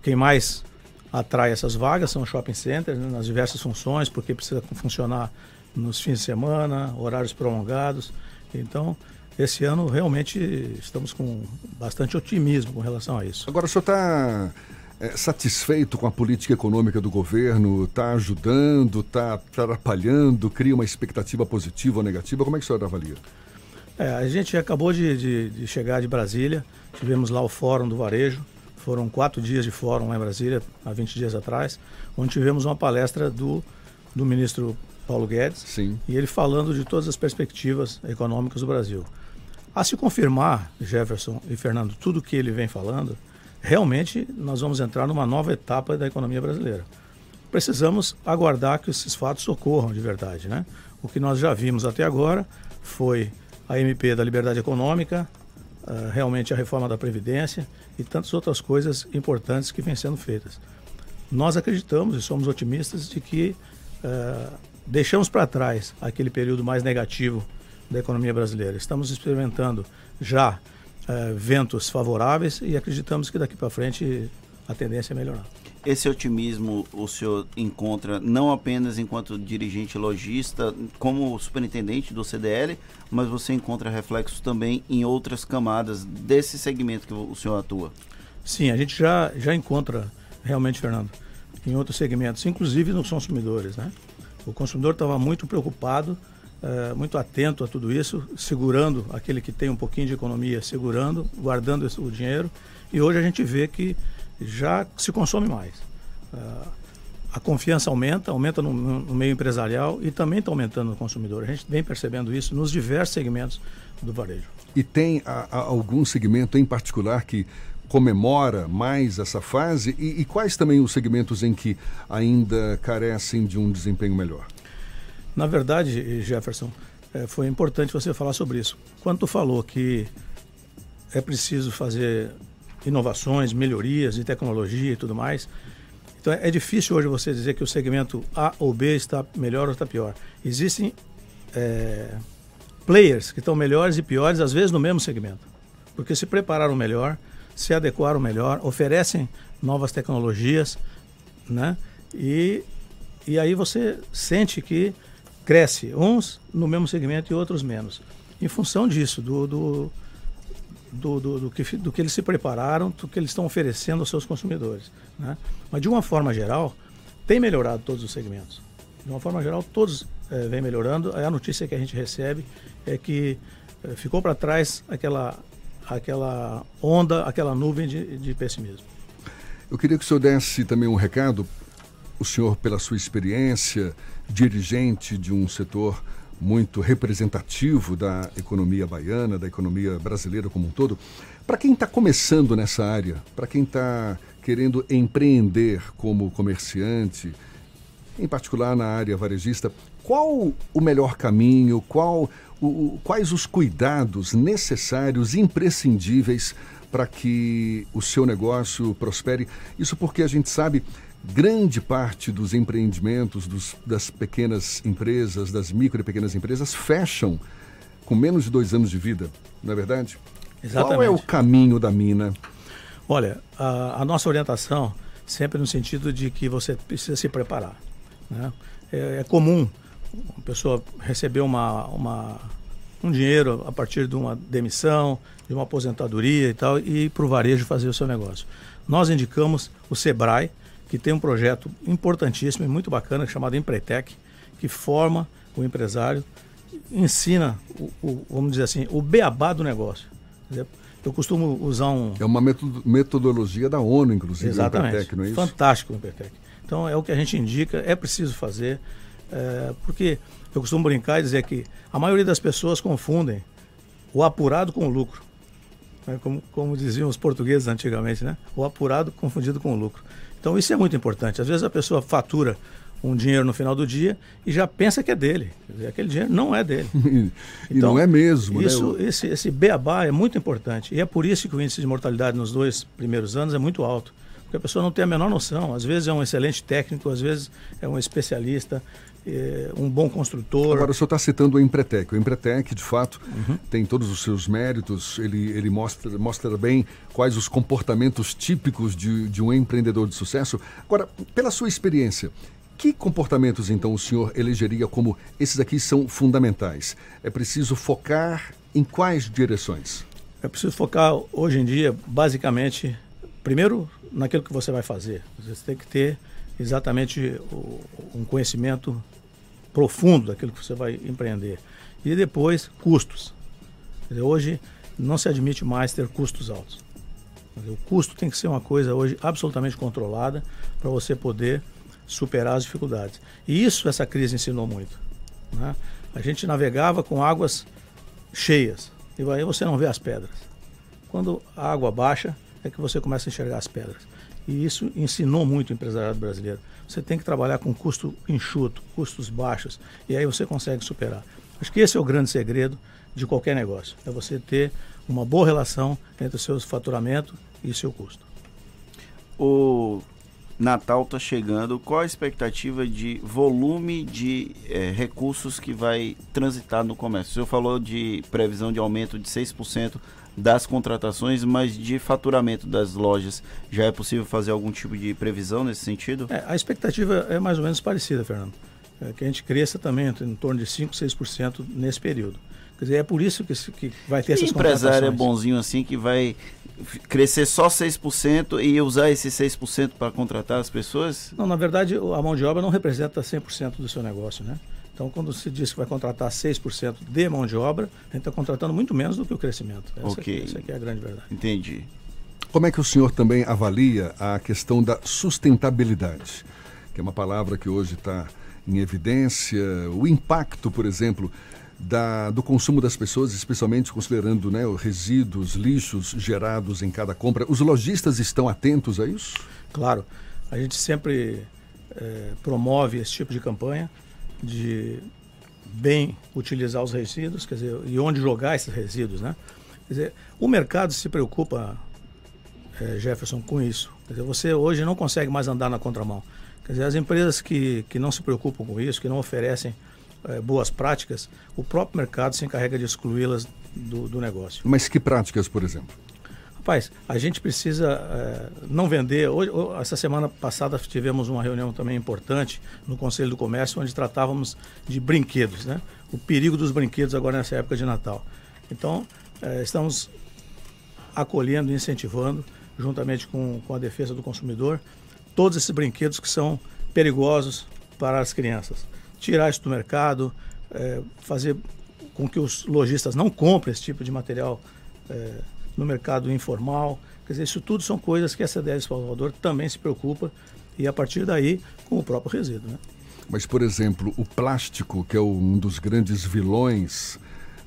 quem mais atrai essas vagas são shopping centers, né, nas diversas funções, porque precisa funcionar nos fins de semana, horários prolongados. Então, esse ano realmente estamos com bastante otimismo com relação a isso. Agora, o senhor está é, satisfeito com a política econômica do governo? Está ajudando? Está atrapalhando? Cria uma expectativa positiva ou negativa? Como é que o senhor avalia? É, a gente acabou de, de, de chegar de Brasília, tivemos lá o Fórum do Varejo, foram quatro dias de fórum lá em Brasília, há 20 dias atrás, onde tivemos uma palestra do, do ministro Paulo Guedes, Sim. e ele falando de todas as perspectivas econômicas do Brasil. A se confirmar, Jefferson e Fernando, tudo que ele vem falando, realmente nós vamos entrar numa nova etapa da economia brasileira. Precisamos aguardar que esses fatos ocorram de verdade, né? O que nós já vimos até agora foi a MP da liberdade econômica, uh, realmente a reforma da Previdência e tantas outras coisas importantes que vêm sendo feitas. Nós acreditamos e somos otimistas de que uh, deixamos para trás aquele período mais negativo da economia brasileira. Estamos experimentando já uh, ventos favoráveis e acreditamos que daqui para frente a tendência é melhorar. Esse otimismo o senhor encontra não apenas enquanto dirigente lojista, como superintendente do CDL, mas você encontra reflexos também em outras camadas desse segmento que o senhor atua? Sim, a gente já, já encontra realmente, Fernando, em outros segmentos, inclusive nos consumidores. Né? O consumidor estava muito preocupado, uh, muito atento a tudo isso, segurando aquele que tem um pouquinho de economia, segurando, guardando o dinheiro. E hoje a gente vê que já se consome mais. Uh, a confiança aumenta, aumenta no, no, meio empresarial e também está aumentando no consumidor. A gente vem percebendo isso nos diversos segmentos do varejo. E tem a, a algum segmento em particular que comemora mais essa fase e, e, quais também os segmentos em que ainda carecem de um desempenho melhor? Na verdade, Jefferson, é, foi importante você falar sobre isso. Quando tu falou que é preciso fazer inovações, melhorias de tecnologia e tudo mais, então é difícil hoje você dizer que o segmento A ou B está melhor ou está pior. Existem é, players que estão melhores e piores, às vezes no mesmo segmento, porque se prepararam melhor, se adequaram melhor, oferecem novas tecnologias, né? E, e aí você sente que cresce, uns no mesmo segmento e outros menos. Em função disso, do, do, do, do, do, que, do que eles se prepararam, do que eles estão oferecendo aos seus consumidores. Né? Mas de uma forma geral, tem melhorado todos os segmentos. De uma forma geral, todos é, vêm melhorando. A notícia que a gente recebe é que é, ficou para trás aquela, aquela onda, aquela nuvem de, de pessimismo. Eu queria que o senhor desse também um recado, o senhor, pela sua experiência, dirigente de um setor muito representativo da economia baiana, da economia brasileira como um todo. Para quem está começando nessa área, para quem está querendo empreender como comerciante, em particular na área varejista, qual o melhor caminho, qual, o, quais os cuidados necessários, imprescindíveis para que o seu negócio prospere? Isso porque a gente sabe grande parte dos empreendimentos dos, das pequenas empresas, das micro e pequenas empresas, fecham com menos de dois anos de vida, não é verdade? Exatamente. Qual é o caminho da mina? Olha, a, a nossa orientação sempre no sentido de que você precisa se preparar. Né? É, é, comum uma pessoa receber uma, uma, um dinheiro a partir de uma demissão, de uma aposentadoria e tal, e ir para o varejo fazer o seu negócio. Nós indicamos o SEBRAE, que tem um projeto importantíssimo e muito bacana chamado Empretec, que forma o empresário, ensina, o, o, vamos dizer assim, o beabá do negócio. Eu costumo usar um. É uma metodologia da ONU, inclusive, Exatamente. o Empretec, não é isso? Fantástico o Empretec. Então é o que a gente indica, é preciso fazer, é, porque eu costumo brincar e dizer que a maioria das pessoas confundem o apurado com o lucro. Né? Como, como diziam os portugueses antigamente, né? O apurado confundido com o lucro. Então isso é muito importante. Às vezes a pessoa fatura um dinheiro no final do dia e já pensa que é dele. Dizer, aquele dinheiro não é dele. *laughs* e então, não é mesmo. Isso, né? esse, esse beabá é muito importante. E é por isso que o índice de mortalidade nos dois primeiros anos é muito alto. Porque a pessoa não tem a menor noção. Às vezes é um excelente técnico, às vezes é um especialista, é um bom construtor. Agora, o senhor está citando o Empretec. O Empretec, de fato, uhum. tem todos os seus méritos. Ele, ele mostra, mostra bem quais os comportamentos típicos de, de um empreendedor de sucesso. Agora, pela sua experiência, que comportamentos, então, o senhor elegeria como esses aqui são fundamentais? É preciso focar em quais direções? É preciso focar, hoje em dia, basicamente, primeiro, naquilo que você vai fazer. Você tem que ter exatamente o, um conhecimento profundo daquilo que você vai empreender. E depois, custos. Dizer, hoje não se admite mais ter custos altos. Dizer, o custo tem que ser uma coisa hoje absolutamente controlada para você poder superar as dificuldades. E isso essa crise ensinou muito. Né? A gente navegava com águas cheias e aí você não vê as pedras. Quando a água baixa é que você começa a enxergar as pedras. E isso ensinou muito o empresariado brasileiro. Você tem que trabalhar com custo enxuto, custos baixos, e aí você consegue superar. Acho que esse é o grande segredo de qualquer negócio. É você ter uma boa relação entre o seu faturamento e seu custo. O Natal está chegando. Qual a expectativa de volume de é, recursos que vai transitar no comércio? O senhor falou de previsão de aumento de 6% das contratações, mas de faturamento das lojas, já é possível fazer algum tipo de previsão nesse sentido? É, a expectativa é mais ou menos parecida, Fernando. É que a gente cresça também em torno de 5%, 6% nesse período. Quer dizer, é por isso que, que vai ter essas empresário é bonzinho assim que vai crescer só 6% e usar esses 6% para contratar as pessoas? Não, na verdade, a mão de obra não representa 100% do seu negócio, né? Então, quando se diz que vai contratar 6% de mão de obra, a gente está contratando muito menos do que o crescimento. Essa, ok. Aqui, essa aqui é a grande verdade. Entendi. Como é que o senhor também avalia a questão da sustentabilidade? Que é uma palavra que hoje está em evidência. O impacto, por exemplo, da, do consumo das pessoas, especialmente considerando né, os resíduos, lixos gerados em cada compra. Os lojistas estão atentos a isso? Claro. A gente sempre é, promove esse tipo de campanha de bem utilizar os resíduos, quer dizer, e onde jogar esses resíduos, né? Quer dizer, o mercado se preocupa, é, Jefferson, com isso. Quer dizer, você hoje não consegue mais andar na contramão. Quer dizer, as empresas que, que não se preocupam com isso, que não oferecem é, boas práticas, o próprio mercado se encarrega de excluí-las do, do negócio. Mas que práticas, por exemplo? Rapaz, a gente precisa é, não vender. Hoje, essa semana passada tivemos uma reunião também importante no Conselho do Comércio, onde tratávamos de brinquedos, né? O perigo dos brinquedos agora nessa época de Natal. Então, é, estamos acolhendo e incentivando, juntamente com, com a defesa do consumidor, todos esses brinquedos que são perigosos, para as crianças. Tirar isso do mercado, é, fazer com que os lojistas não comprem esse tipo de material é, no mercado informal. Quer dizer, isso tudo são coisas que a CDL Salvador também se preocupa e a partir daí com o próprio resíduo. Né? Mas, por exemplo, o plástico, que é um dos grandes vilões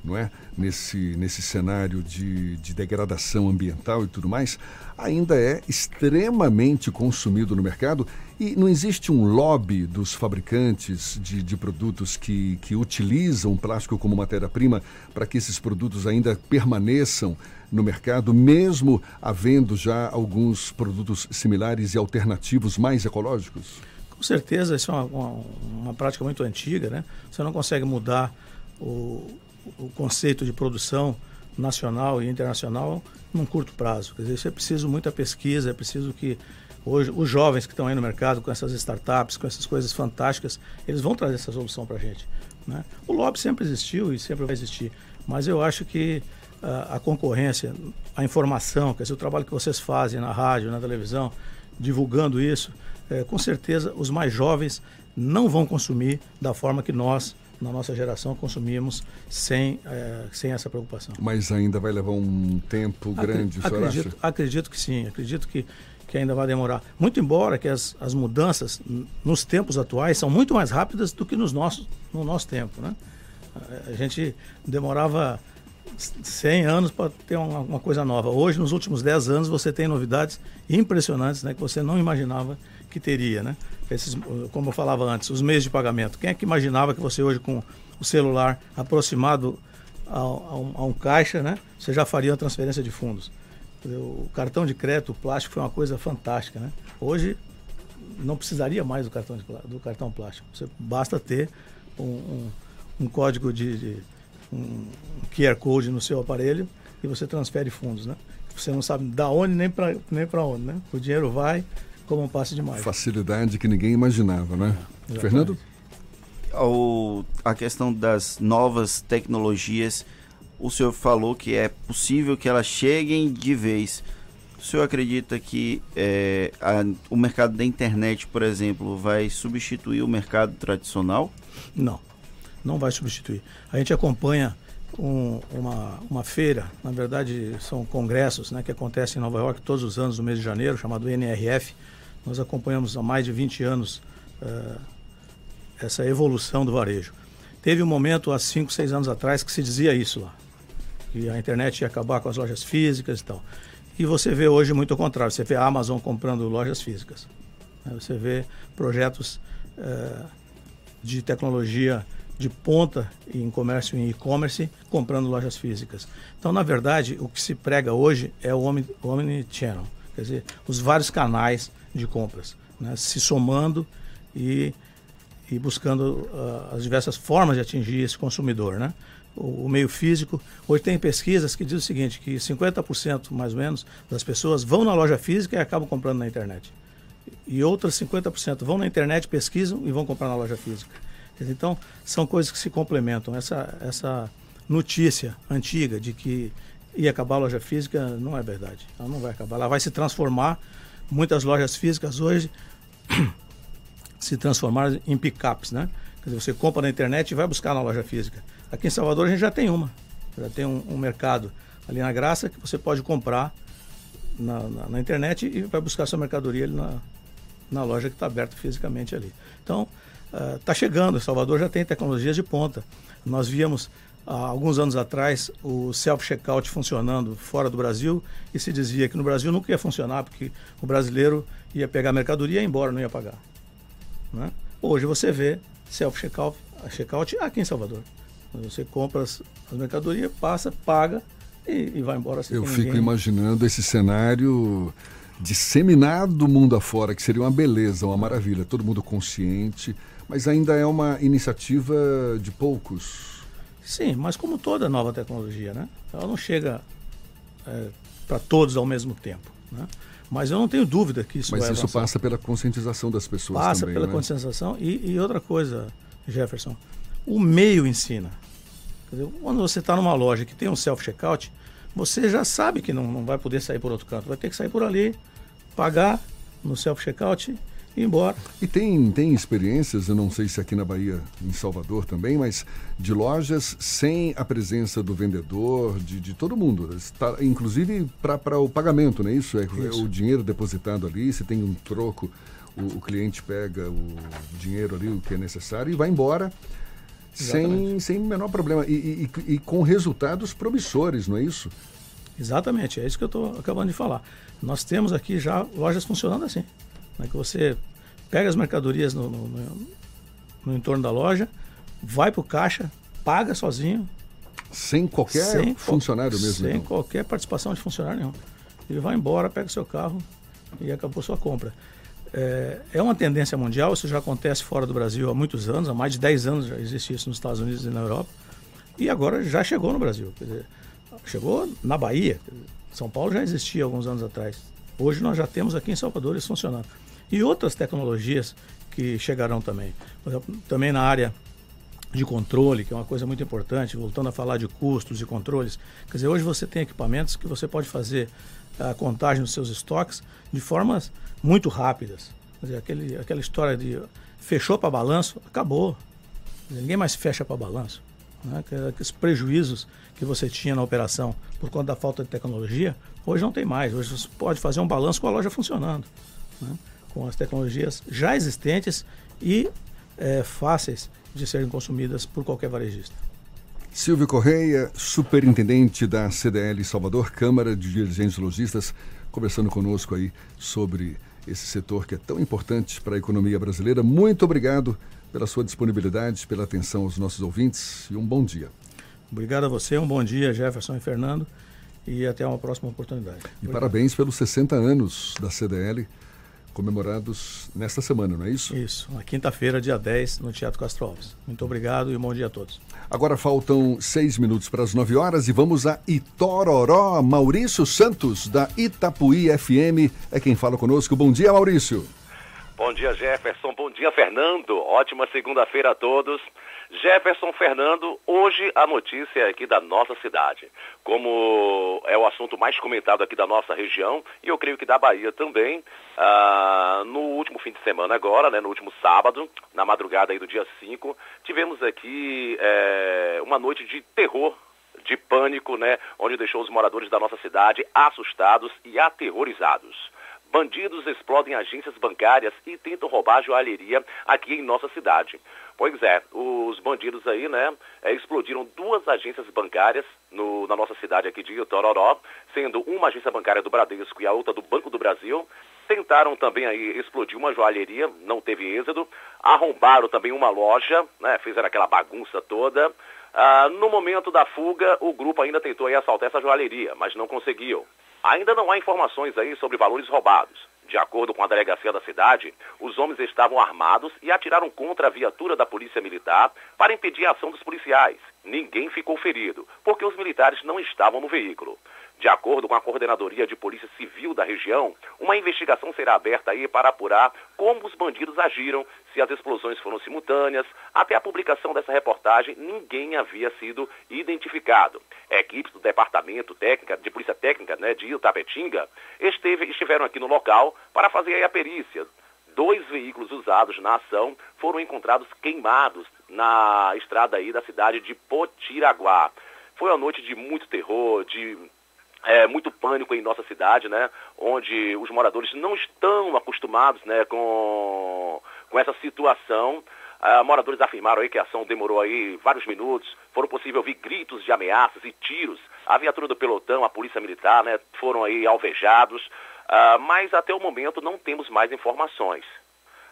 não é? nesse, nesse cenário de, de degradação ambiental e tudo mais, ainda é extremamente consumido no mercado e não existe um lobby dos fabricantes de, de produtos que, que utilizam plástico como matéria-prima para que esses produtos ainda permaneçam no mercado, mesmo havendo já alguns produtos similares e alternativos mais ecológicos? Com certeza, isso é uma, uma, uma prática muito antiga, né? Você não consegue mudar o, o conceito de produção nacional e internacional num curto prazo. Quer dizer, isso é preciso muita pesquisa, é preciso que hoje os jovens que estão aí no mercado com essas startups, com essas coisas fantásticas, eles vão trazer essa solução para a gente. Né? O lobby sempre existiu e sempre vai existir, mas eu acho que uh, a concorrência, a informação, quer dizer, o trabalho que vocês fazem na rádio, na televisão, divulgando isso, é, com certeza os mais jovens não vão consumir da forma que nós, na nossa geração, consumimos sem, é, sem essa preocupação. Mas ainda vai levar um tempo grande, Acre acredito, acha? acredito que sim, acredito que, que ainda vai demorar. Muito embora que as, as mudanças nos tempos atuais são muito mais rápidas do que nos nossos, no nosso tempo. Né? A gente demorava 100 anos para ter uma, uma, coisa nova. Hoje, nos últimos 10 anos, você tem novidades impressionantes né, que você não imaginava que teria, né? Esses, como eu falava antes, os meios de pagamento. Quem é que imaginava que você hoje com o celular aproximado a, a, um, a um, caixa, né? Você já faria uma transferência de fundos. O cartão de crédito, o plástico foi uma coisa fantástica, né? Hoje não precisaria mais do cartão, de, do cartão plástico. Você basta ter um, um, um código de, de um QR Code no seu aparelho e você transfere fundos, né? Você não sabe da onde nem para nem onde, né? O dinheiro vai como um passe de mágica. Facilidade que ninguém imaginava, né? É, Fernando? O, a questão das novas tecnologias, o senhor falou que é possível que elas cheguem de vez. O senhor acredita que é, a, o mercado da internet, por exemplo, vai substituir o mercado tradicional? Não, não vai substituir. A gente acompanha um, uma, uma feira, na verdade são congressos né, que acontecem em Nova York todos os anos, no mês de janeiro, chamado NRF, nós acompanhamos há mais de 20 anos uh, essa evolução do varejo. Teve um momento, há 5, 6 anos atrás, que se dizia isso lá, que a internet ia acabar com as lojas físicas e tal. E você vê hoje muito ao contrário, você vê a Amazon comprando lojas físicas. Né? Você vê projetos uh, de tecnologia de ponta em comércio em e-commerce comprando lojas físicas. Então, na verdade, o que se prega hoje é o omni-channel, quer dizer, os vários canais de compras, né? se somando e, e buscando uh, as diversas formas de atingir esse consumidor. Né? O, o, meio físico, hoje tem pesquisas que dizem o seguinte, que 50% mais ou menos das pessoas vão na loja física e acabam comprando na internet. E outras 50% vão na internet, pesquisam e vão comprar na loja física. Então, são coisas que se complementam. Essa, essa notícia antiga de que ia acabar a loja física não é verdade. Ela não vai acabar. Ela vai se transformar muitas lojas físicas hoje *clears throat* se transformaram em pickups, né? Quer dizer, você compra na internet e vai buscar na loja física. Aqui em Salvador a gente já tem uma, já tem um, um mercado ali na Graça que você pode comprar na, na, na internet e vai buscar sua mercadoria ali na, na loja que está aberta fisicamente ali. Então, está uh, chegando, Salvador já tem tecnologias de ponta. Nós víamos há alguns anos atrás o self-checkout funcionando fora do Brasil e se dizia que no Brasil nunca ia funcionar porque o brasileiro ia pegar a mercadoria e ir embora, não ia pagar. Né? Hoje você vê self-checkout checkout aqui em Salvador. Você compra as, as mercadorias, passa, paga e, e vai embora. Eu fico ninguém... imaginando esse cenário disseminado mundo afora, que seria uma beleza, uma maravilha, todo mundo consciente, mas ainda é uma iniciativa de poucos Sim, mas como toda nova tecnologia, né? Ela não chega é, para todos ao mesmo tempo, né? Mas eu não tenho dúvida que isso Mas isso avançar. passa pela conscientização das pessoas passa também, pela né? conscientização e, e, outra coisa, Jefferson, o meio ensina. Dizer, quando você está numa loja que tem um self-checkout, você já sabe que não, não vai poder sair por outro canto, vai ter que sair por ali, pagar no self-checkout ir embora. E tem, tem experiências, eu não sei se aqui na Bahia, em Salvador também, mas de lojas sem a presença do vendedor, de, de todo mundo. Está, inclusive para o pagamento, não é isso? É, é Isso. o dinheiro depositado ali, se tem um troco, o, o cliente pega o dinheiro ali, o que é necessário, e vai embora sem, Exatamente. sem o menor problema. E, e- e- e com resultados promissores, não é isso? Exatamente, é isso que eu estou acabando de falar. Nós temos aqui já lojas funcionando assim. Né, que você pega as mercadorias no, no- no- no entorno da loja, vai para o caixa, paga sozinho. Sem qualquer funcionário mesmo, Sem então. qualquer participação de funcionário nenhum. Ele vai embora, pega seu carro e acabou sua compra. É, é uma tendência mundial, isso já acontece fora do Brasil há muitos anos, há mais de 10 anos já existe isso nos Estados Unidos e na Europa. E agora já chegou no Brasil. Dizer, chegou na Bahia. São Paulo já existia alguns anos atrás. Hoje nós já temos aqui em Salvador isso funcionando. E outras tecnologias que chegarão também. Também na área de controle, que é uma coisa muito importante, voltando a falar de custos e controles. Quer dizer, hoje você tem equipamentos que você pode fazer a contagem dos seus estoques de formas muito rápidas. Quer dizer, aquele, aquela história de fechou para balanço, acabou. Dizer, Ninguém mais fecha para balanço. Né? Que- Aqueles prejuízos que você tinha na operação por conta da falta de tecnologia, hoje não tem mais. Hoje você pode fazer um balanço com a loja funcionando, né? Com as tecnologias já existentes e eh, fáceis de serem consumidas por qualquer varejista. Silvio Correia, superintendente da CDL Salvador, Câmara de Dirigentes Logistas, conversando conosco aí sobre esse setor que é tão importante para a economia brasileira. Muito obrigado pela sua disponibilidade, pela atenção aos nossos ouvintes e um bom dia. Obrigado a você, um bom dia, Jefferson e Fernando, e até uma próxima oportunidade. E parabéns pelos 60 anos da CDL, comemorados nesta semana, não é isso? Isso, na quinta-feira, dia 10, no Teatro Castro Alves. Muito obrigado e um bom dia a todos. Agora faltam seis minutos para as nove horas e vamos a Itororó. Maurício Santos, da Itapuí FM, é quem fala conosco. Bom dia, Maurício. Bom dia, Jefferson. Bom dia, Fernando. Ótima segunda-feira a todos. Jefferson Fernando, hoje a notícia é aqui da nossa cidade. Como é o assunto mais comentado aqui da nossa região, e eu creio que da Bahia também, ah, no último fim de semana agora, né, no último sábado, na madrugada aí do dia 5, tivemos aqui eh, uma noite de terror de pânico, né, onde deixou os moradores da nossa cidade assustados e aterrorizados. Bandidos explodem agências bancárias e tentam roubar joalheria aqui em nossa cidade. Pois é, os bandidos aí, né, eh, explodiram duas agências bancárias no- na nossa cidade aqui de Itororó, sendo uma agência bancária do Bradesco e a outra do Banco do Brasil. Tentaram também aí explodir uma joalheria, não teve êxito. Arrombaram também uma loja, né, fizeram aquela bagunça toda. Ah, no momento da fuga, o grupo ainda tentou aí assaltar essa joalheria, mas não conseguiu. Ainda não há informações aí sobre valores roubados. De acordo com a delegacia da cidade, os homens estavam armados e atiraram contra a viatura da Polícia Militar para impedir a ação dos policiais. Ninguém ficou ferido, porque os militares não estavam no veículo. De acordo com a Coordenadoria de Polícia Civil da região, uma investigação será aberta aí para apurar como os bandidos agiram, se as explosões foram simultâneas. Até a publicação dessa reportagem, ninguém havia sido identificado. Equipes do Departamento Técnica, de Polícia Técnica né, de Itapetinga esteve, estiveram aqui no local para fazer a perícia. Dois veículos usados na ação foram encontrados queimados na estrada aí da cidade de Potiraguá. Foi uma noite de muito terror, de é, muito pânico em nossa cidade, né? Onde os moradores não estão acostumados, né, com, com essa situação. Ah, moradores afirmaram aí que a ação demorou aí vários minutos. Foram possível ouvir gritos de ameaças e tiros. A viatura do pelotão, a polícia militar, né, foram aí alvejados. Ah, mas até o momento não temos mais informações.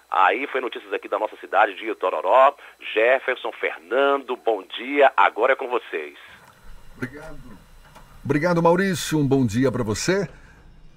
Aí foi notícias aqui da nossa cidade de Itororó. Jefferson, Fernando, bom dia. Agora é com vocês. Obrigado, Maurício. Um bom dia para você.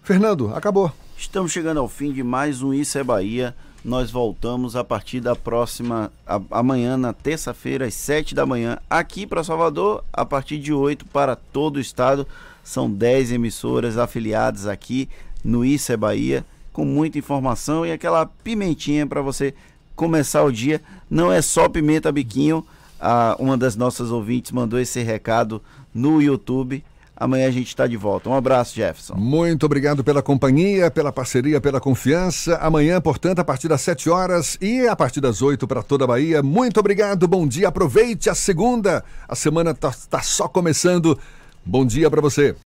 Fernando, acabou. Estamos chegando ao fim de mais um Isso é Bahia. Nós voltamos a partir da próxima, a- amanhã, na terça-feira, às 7 da manhã, aqui para Salvador, a partir de 8 para todo o estado. São 10 emissoras afiliadas aqui no Isso é Bahia, com muita informação e aquela pimentinha para você começar o dia. Não é só pimenta biquinho, ah, uma das nossas ouvintes mandou esse recado no YouTube. Amanhã a gente está de volta. Um abraço, Jefferson. Muito obrigado pela companhia, pela parceria, pela confiança. Amanhã, portanto, a partir das 7 horas e a partir das 8 para toda a Bahia. Muito obrigado, bom dia. Aproveite a segunda. A semana está tá só começando. Bom dia para você.